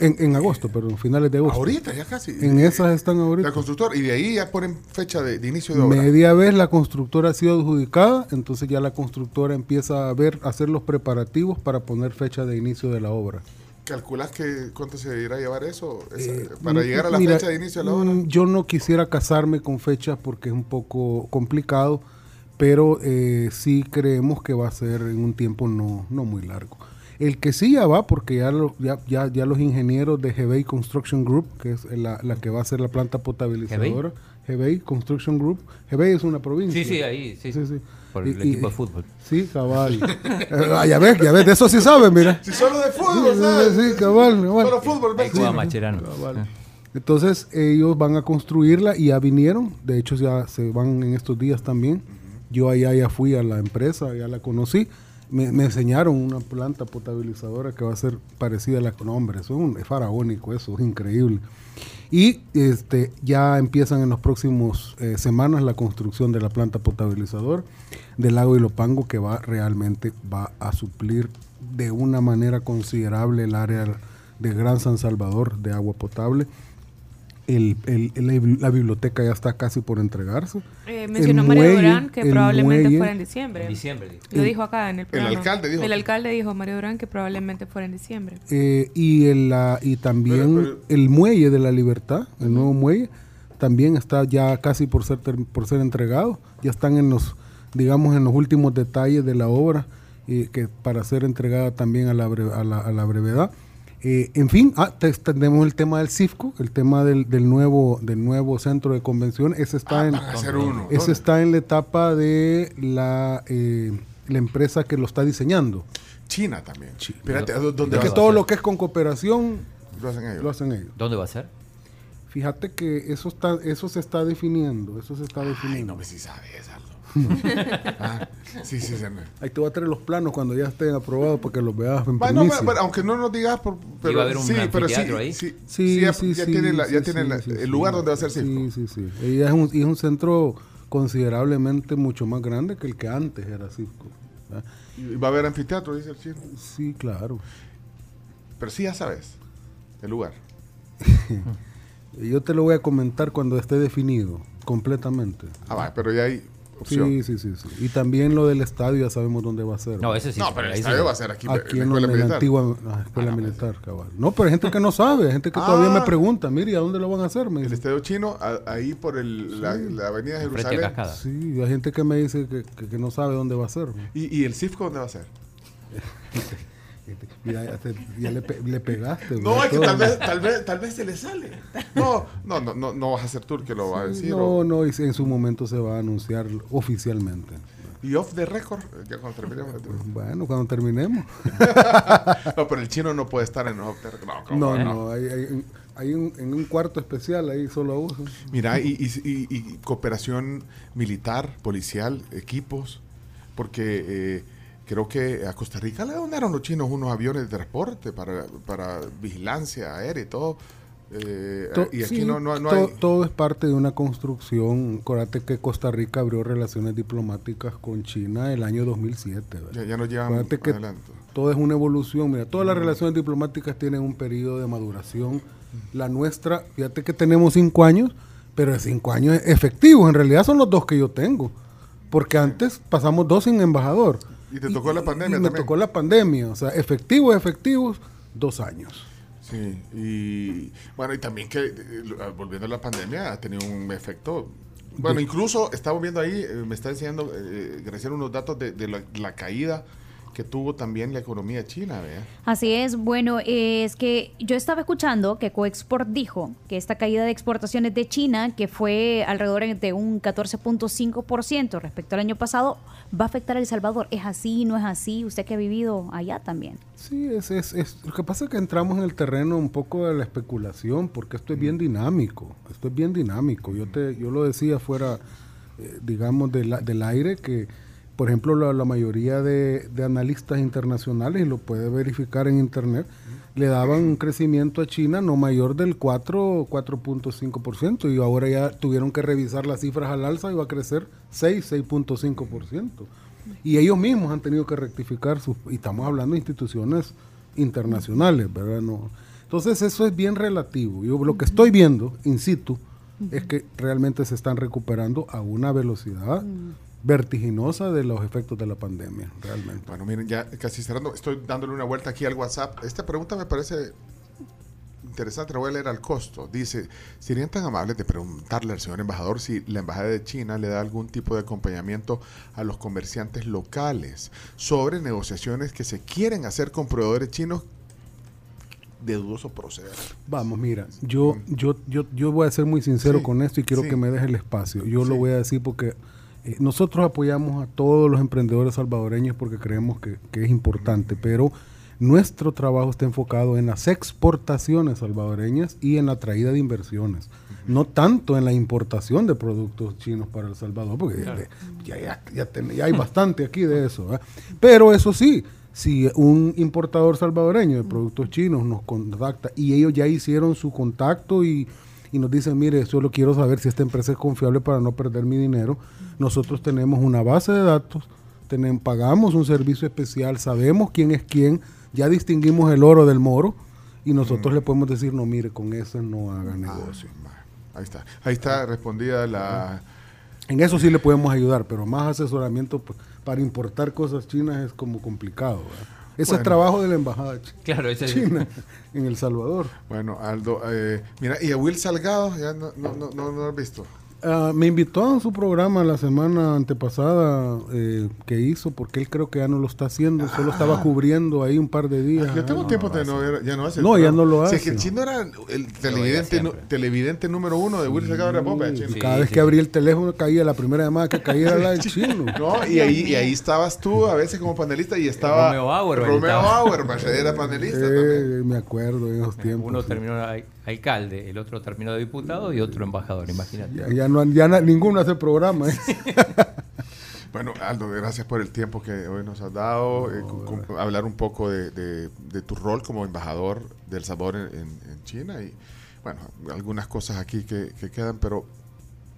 En, en agosto, perdón, finales de agosto. Ahorita, ya casi. En esas están ahorita. La constructora. Y de ahí ya ponen fecha de, de inicio de obra. Media vez la constructora ha sido adjudicada, entonces ya la constructora empieza a ver, a hacer los preparativos para poner fecha de inicio de la obra. ¿Calculas que cuánto se irá a llevar eso? Esa- Eh, para llegar a la mira, fecha de inicio de la obra. mm, Yo no quisiera casarme con fechas porque es un poco complicado, pero eh, sí creemos que va a ser en un tiempo no, no muy largo. El que sí ya va, porque ya, lo- ya, ya, ya los ingenieros de GBI Construction Group, que es la, la que va a hacer la planta potabilizadora, GBI Construction Group, GBI es una provincia. Sí, sí, ahí, sí. Sí, sí. Por Y- el y- equipo de fútbol. Sí, cabal. Eh, ah, ya ves, ya ves, de eso sí saben, mira. Si solo de fútbol, sí, ¿sabes? sí, cabal, cabal. Solo fútbol, Ahí jugaba Macherano. Cabal. Entonces ellos van a construirla y ya vinieron, de hecho ya se van en estos días también. Yo allá ya fui a la empresa, ya la conocí. Me, enseñaron una planta potabilizadora que va a ser parecida a la no, hombre, eso es, un- es faraónico, eso es increíble. Y este ya empiezan en los próximos eh, semanas la construcción de la planta potabilizadora del lago Ilopango que va realmente va a suplir de una manera considerable el área de Gran San Salvador de agua potable. El- el- el- la biblioteca ya está casi por entregarse. Eh, El mencionó María muelle- Durán que el probablemente muelle- fuera en diciembre. En diciembre, dijo. Lo dijo acá en el programa. alcalde dijo. El alcalde dijo, María Durán, que probablemente fuera en diciembre. Eh, y, el, la- y también Pero- pero- el muelle de la libertad, el nuevo muelle, también está ya casi por ser, ter- por ser entregado. Ya están en los, digamos, en los últimos detalles de la obra y que para ser entregada también a la, a la, a la brevedad. Eh, en fin, ah, te- tenemos el tema del CIFCO, el tema del, del nuevo, del nuevo centro de convención. Ese está en, Van a hacer uno. ese ¿Dónde? está en la etapa de la, eh, la empresa que lo está diseñando. China también. Espérate, ¿a dó- Es ¿dónde que todo lo que es con cooperación lo hacen ellos? lo hacen ellos. ¿Dónde va a ser? Fíjate que eso está, eso se está definiendo, eso se está Ay, definiendo. no me si sabes, Aldo. Ah, sí, sí. Ahí te voy a traer los planos cuando ya estén aprobados para que los veas en Bueno, aunque no nos digas, por, pero haber un sí, pero sí, ahí. sí, Sí, ya, sí, ya sí, tiene, la- ya sí, tiene sí, la- sí, el lugar donde va a ser Sí, circo. sí, sí. Y es un, y es un centro considerablemente mucho más grande que el que antes era circo. ¿verdad? Y va a haber anfiteatro, dice el chino. Sí, claro. Pero sí ya sabes el lugar. Yo te lo voy a comentar cuando esté definido completamente. Ah, va, pero ya hay opción. Sí, sí, sí, sí. Y también lo del estadio ya sabemos dónde va a ser. No, ese sí. No, pero el sí estadio no. va a ser aquí, Aquí en en, la escuela la militar. antigua la escuela Ah, militar, cabal. No, pero hay gente que no sabe, hay gente que todavía Ah. me pregunta, mire, ¿a dónde lo van a hacer? Me El estadio chino, a- ahí por el, la, la avenida Jerusalén. Cascada. Sí, hay gente que me dice que, que- que no sabe dónde va a ser. ¿Y, ¿Y el CIFCO dónde va a ser? Ya, le, pe- le pegaste. No, es que tal vez, tal vez, tal vez se le sale. No, no, no, no, no vas a ser tú el que lo va a decir. No, o- no, y en su momento se va a anunciar oficialmente. Y off the record, ya cuando terminemos. Bueno, cuando terminemos. No, pero el chino no puede estar en off the record. No, ¿cómo No, va? no, hay, hay, hay un, en un cuarto especial ahí solo a uso. Mira, y, y- y- y cooperación militar, policial, equipos, porque eh, creo que a Costa Rica le donaron los chinos unos aviones de transporte para, para vigilancia aérea y todo. Eh, To- y aquí sí, no, no, no to- hay... todo es parte de una construcción. Acuérdate que Costa Rica abrió relaciones diplomáticas con China el año 2007. ¿verdad? Ya, ya nos llevan que todo es una evolución. Mira, todas las relaciones diplomáticas tienen un periodo de maduración. La nuestra, fíjate que tenemos cinco años, pero de cinco años efectivos. En realidad son los dos que yo tengo. Porque antes pasamos dos sin embajador. Y te tocó la pandemia y me también. tocó la pandemia. O sea, efectivos, efectivos, dos años. Sí, y bueno, y también que, eh, volviendo a la pandemia, ha tenido un efecto. Bueno, incluso estamos viendo ahí, eh, me está enseñando, eh, Graciela, unos datos de, de la, la caída que tuvo también la economía china, ¿vea? Así es, bueno, es que yo estaba escuchando que Coexport dijo que esta caída de exportaciones de China, que fue alrededor de un 14.5% respecto al año pasado, va a afectar a El Salvador. ¿Es así? ¿No es así? Usted que ha vivido allá también. Sí, es, es, es- lo que pasa es que entramos en el terreno un poco de la especulación, porque esto es bien dinámico, esto es bien dinámico. Yo te, yo lo decía fuera, eh, digamos, de la- del aire, que, por ejemplo, la, la mayoría de, de analistas internacionales, y lo puede verificar en internet, le daban un crecimiento a China no mayor del 4, 4.5%, y ahora ya tuvieron que revisar las cifras al alza y va a crecer 6, 6.5%. Y ellos mismos han tenido que rectificar sus, y estamos hablando de instituciones internacionales, ¿verdad? No. Entonces eso es bien relativo. Yo lo que estoy viendo, in situ, es que realmente se están recuperando a una velocidad vertiginosa de los efectos de la pandemia, realmente. Bueno, miren, ya casi cerrando, estoy dándole una vuelta aquí al WhatsApp. Esta pregunta me parece interesante, la voy a leer al costo. Dice, ¿serían tan amables de preguntarle al señor embajador si la embajada de China le da algún tipo de acompañamiento a los comerciantes locales sobre negociaciones que se quieren hacer con proveedores chinos de dudoso proceder? Vamos, mira, yo, yo, yo, yo voy a ser muy sincero Sí, con esto y quiero sí. que me deje el espacio. Yo lo voy a decir porque eh, nosotros apoyamos a todos los emprendedores salvadoreños porque creemos que, que es importante, pero nuestro trabajo está enfocado en las exportaciones salvadoreñas y en la traída de inversiones, no tanto en la importación de productos chinos para El Salvador, porque ya, ya- ya ten- ya hay bastante aquí de eso. ¿verdad? Pero eso sí, si un importador salvadoreño de productos chinos nos contacta y ellos ya hicieron su contacto y, y nos dicen, mire, solo quiero saber si esta empresa es confiable para no perder mi dinero, nosotros tenemos una base de datos, tenemos, pagamos un servicio especial, sabemos quién es quién, ya distinguimos el oro del moro y nosotros le podemos decir, no, mire, con ese no haga negocio. Ahí está, ahí está respondida la... En eso sí le podemos ayudar, pero más asesoramiento pues, para importar cosas chinas es como complicado. ¿verdad? Ese Bueno. es trabajo de la embajada Claro, ese es- china en El Salvador. Bueno, Aldo, eh, mira, y a Will Salgado, ya no, no, no, no, no lo has visto. Ah, me invitó a su programa la semana antepasada eh, que hizo, porque él creo que ya no lo está haciendo, solo estaba cubriendo ahí un par de días. Yo tengo tiempo de no ver, ya no hace. el No, ya no lo hace. es que el chino era el televidente, número uno de ¿eh, chino? Y cada vez que abría el teléfono caía, la primera llamada que caía era la del chino. No, y ahí, y ahí estabas tú a veces como panelista y estaba Romeo Auerbach Romeo. Auerbach era panelista también. Me acuerdo en esos tiempos. Uno sí. terminó al- alcalde, el otro terminó de diputado y otro embajador, imagínate. Ya, ya no, ya na- ninguno hace programa. ¿eh? Bueno, Aldo, gracias por el tiempo que hoy nos has dado. eh, hablar un poco de, de- de tu rol como embajador del sabor en, en- en China y, bueno, algunas cosas aquí que, que quedan, pero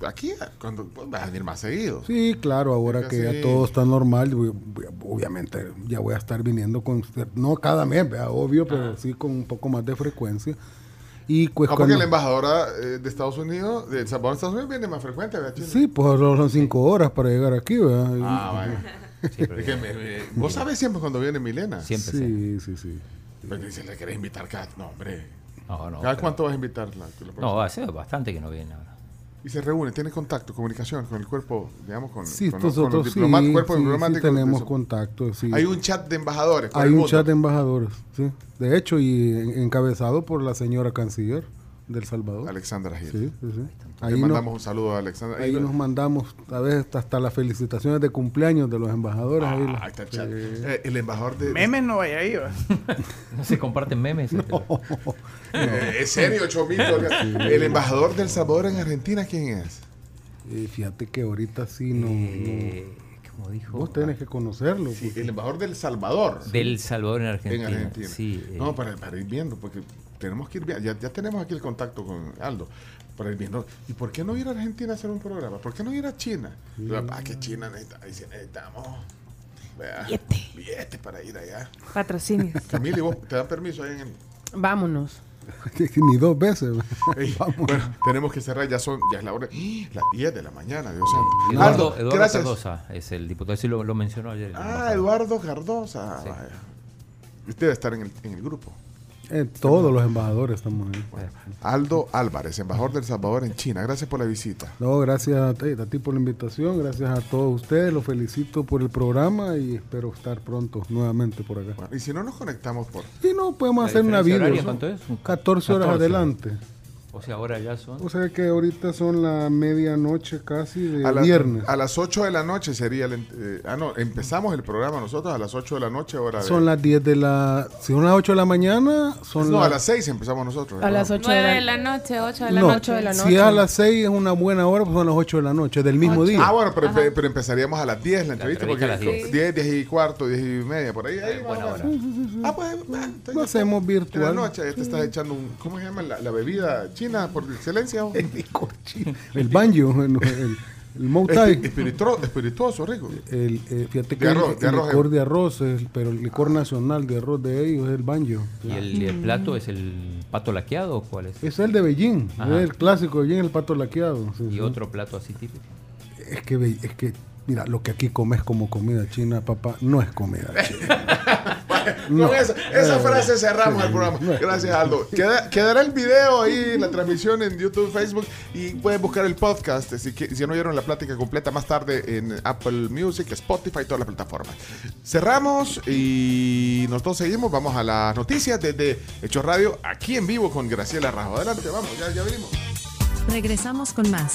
aquí cuando pues, vas a venir más seguido. Sí, claro, ahora que ya todo está normal, voy- voy- obviamente ya voy a estar viniendo con, no cada mes, ¿verdad? obvio, pero sí con un poco más de frecuencia. Y pues No, cuando- porque la embajadora eh, de Estados Unidos, de El Salvador, Estados Unidos, viene más frecuente. Sí, pues son cinco horas para llegar aquí, Ah, vaya. Sí, pero Es que me- me- vos sabés siempre cuando viene Milena. Siempre sí. sí, sí, sí. Pero dice, le querés invitar cada. No, hombre. No, no. ¿Cada pero- cuánto vas a invitar? La, la No, hace bastante que no viene ahora. Y se reúne, tiene contacto, comunicación con el cuerpo, digamos, con, Sí, con los- con sí, cuerpo sí, diplomático tenemos contacto, sí. Hay un chat de embajadores. Hay un mundo. chat de embajadores, sí. De hecho, y en- encabezado por la señora canciller del Salvador. Alexandra Gil. Sí, sí, sí. Le Ahí, mandamos un saludo a Alexandra. ahí nos mandamos a veces hasta las felicitaciones de cumpleaños de los embajadores. ahí Ah, ahí está el chat. Eh, el embajador de. Memes no vaya ahí. No se comparten memes. este, Eh, es serio, Chomito. El embajador del Salvador en Argentina, ¿quién es? Eh, fíjate que ahorita sí no, Eh, como no- dijo. Vos tenés que conocerlo. Sí, el embajador del Salvador. Del Salvador en Argentina. En Argentina. Sí, eh, No, para, para ir viendo, porque tenemos que ir. Ya, ya tenemos aquí el contacto con Aldo. Para ir viendo. ¿Y por qué no ir a Argentina a hacer un programa? ¿Por qué no ir a China? Ah, que China necesita, ahí sí necesitamos. Billete. billete para ir allá. Patrocinio. Camila, ¿y vos te dan permiso ahí en el.? Vámonos. Ni dos veces. Ey, bueno, tenemos que cerrar, ya son, ya es la hora, las 10 de la mañana, Dios santo. Eduardo, Aldo, Eduardo gracias. Cardosa es el diputado, sí lo, lo mencionó ayer. Ah. Eduardo Cardosa. Sí. vaya. Usted debe estar en el, en el grupo. Eh, todos los embajadores estamos ahí. Aldo Álvarez, embajador del Salvador en China. Gracias por la visita. No, gracias a ti, a ti por la invitación, gracias a todos ustedes, los felicito por el programa y espero estar pronto nuevamente por acá. Bueno, y si no nos conectamos por... Y no, podemos ¿La hacer una video. cuánto es? Un 14 horas 14. adelante. O sea, ahora ya son. O sea que ahorita son la medianoche casi de A, las- viernes. a las 8 de la noche sería el... eh, ah, no, empezamos el programa nosotros a las 8 de la noche, hora de... Son las 10 de la... Si son las 8 de la mañana, son no, las... a las 6 empezamos nosotros. A las 8 de 9 la, de la noche, 8 de la no, noche. de la si noche. es a las 6 es una buena hora, pues son las 8 de la noche, del mismo día. Ah, bueno, pero, pero empezaríamos a las 10 la entrevista, entrevista porque a las 10. 10, 10 y cuarto, 10 y media, por ahí. ahí buena hora. Ah, pues, ah, Lo hacemos virtual. En la noche ya te estás echando un, ¿cómo se llama? La, la bebida china por excelencia. o? El banjo, el, el, el Moutai. Espirituo- espirituoso, rico. El, eh, fíjate que De arroz, el, de el arroz, licor eh. de arroz, es- pero el licor nacional de arroz de ellos es el banjo. ¿Y el, el plato es el pato laqueado o cuál es? Es el de Beijing, Ajá. es el clásico de Beijing, el pato laqueado. sí, Y sí. otro plato así típico. Es que, es que, mira, lo que aquí comes como comida china, papá, no es comida china. No. Con esa, esa Eh, frase cerramos sí, el programa. no. Gracias, Aldo. Queda- quedará el video ahí, la transmisión en YouTube, Facebook y pueden buscar el podcast si, no vieron la plática completa más tarde en Apple Music, Spotify, todas las plataformas. Cerramos y nosotros seguimos. Vamos a las noticias desde Hecho Radio, aquí en vivo con Graciela Rajo. Adelante, vamos, ya, ya venimos. Regresamos con más.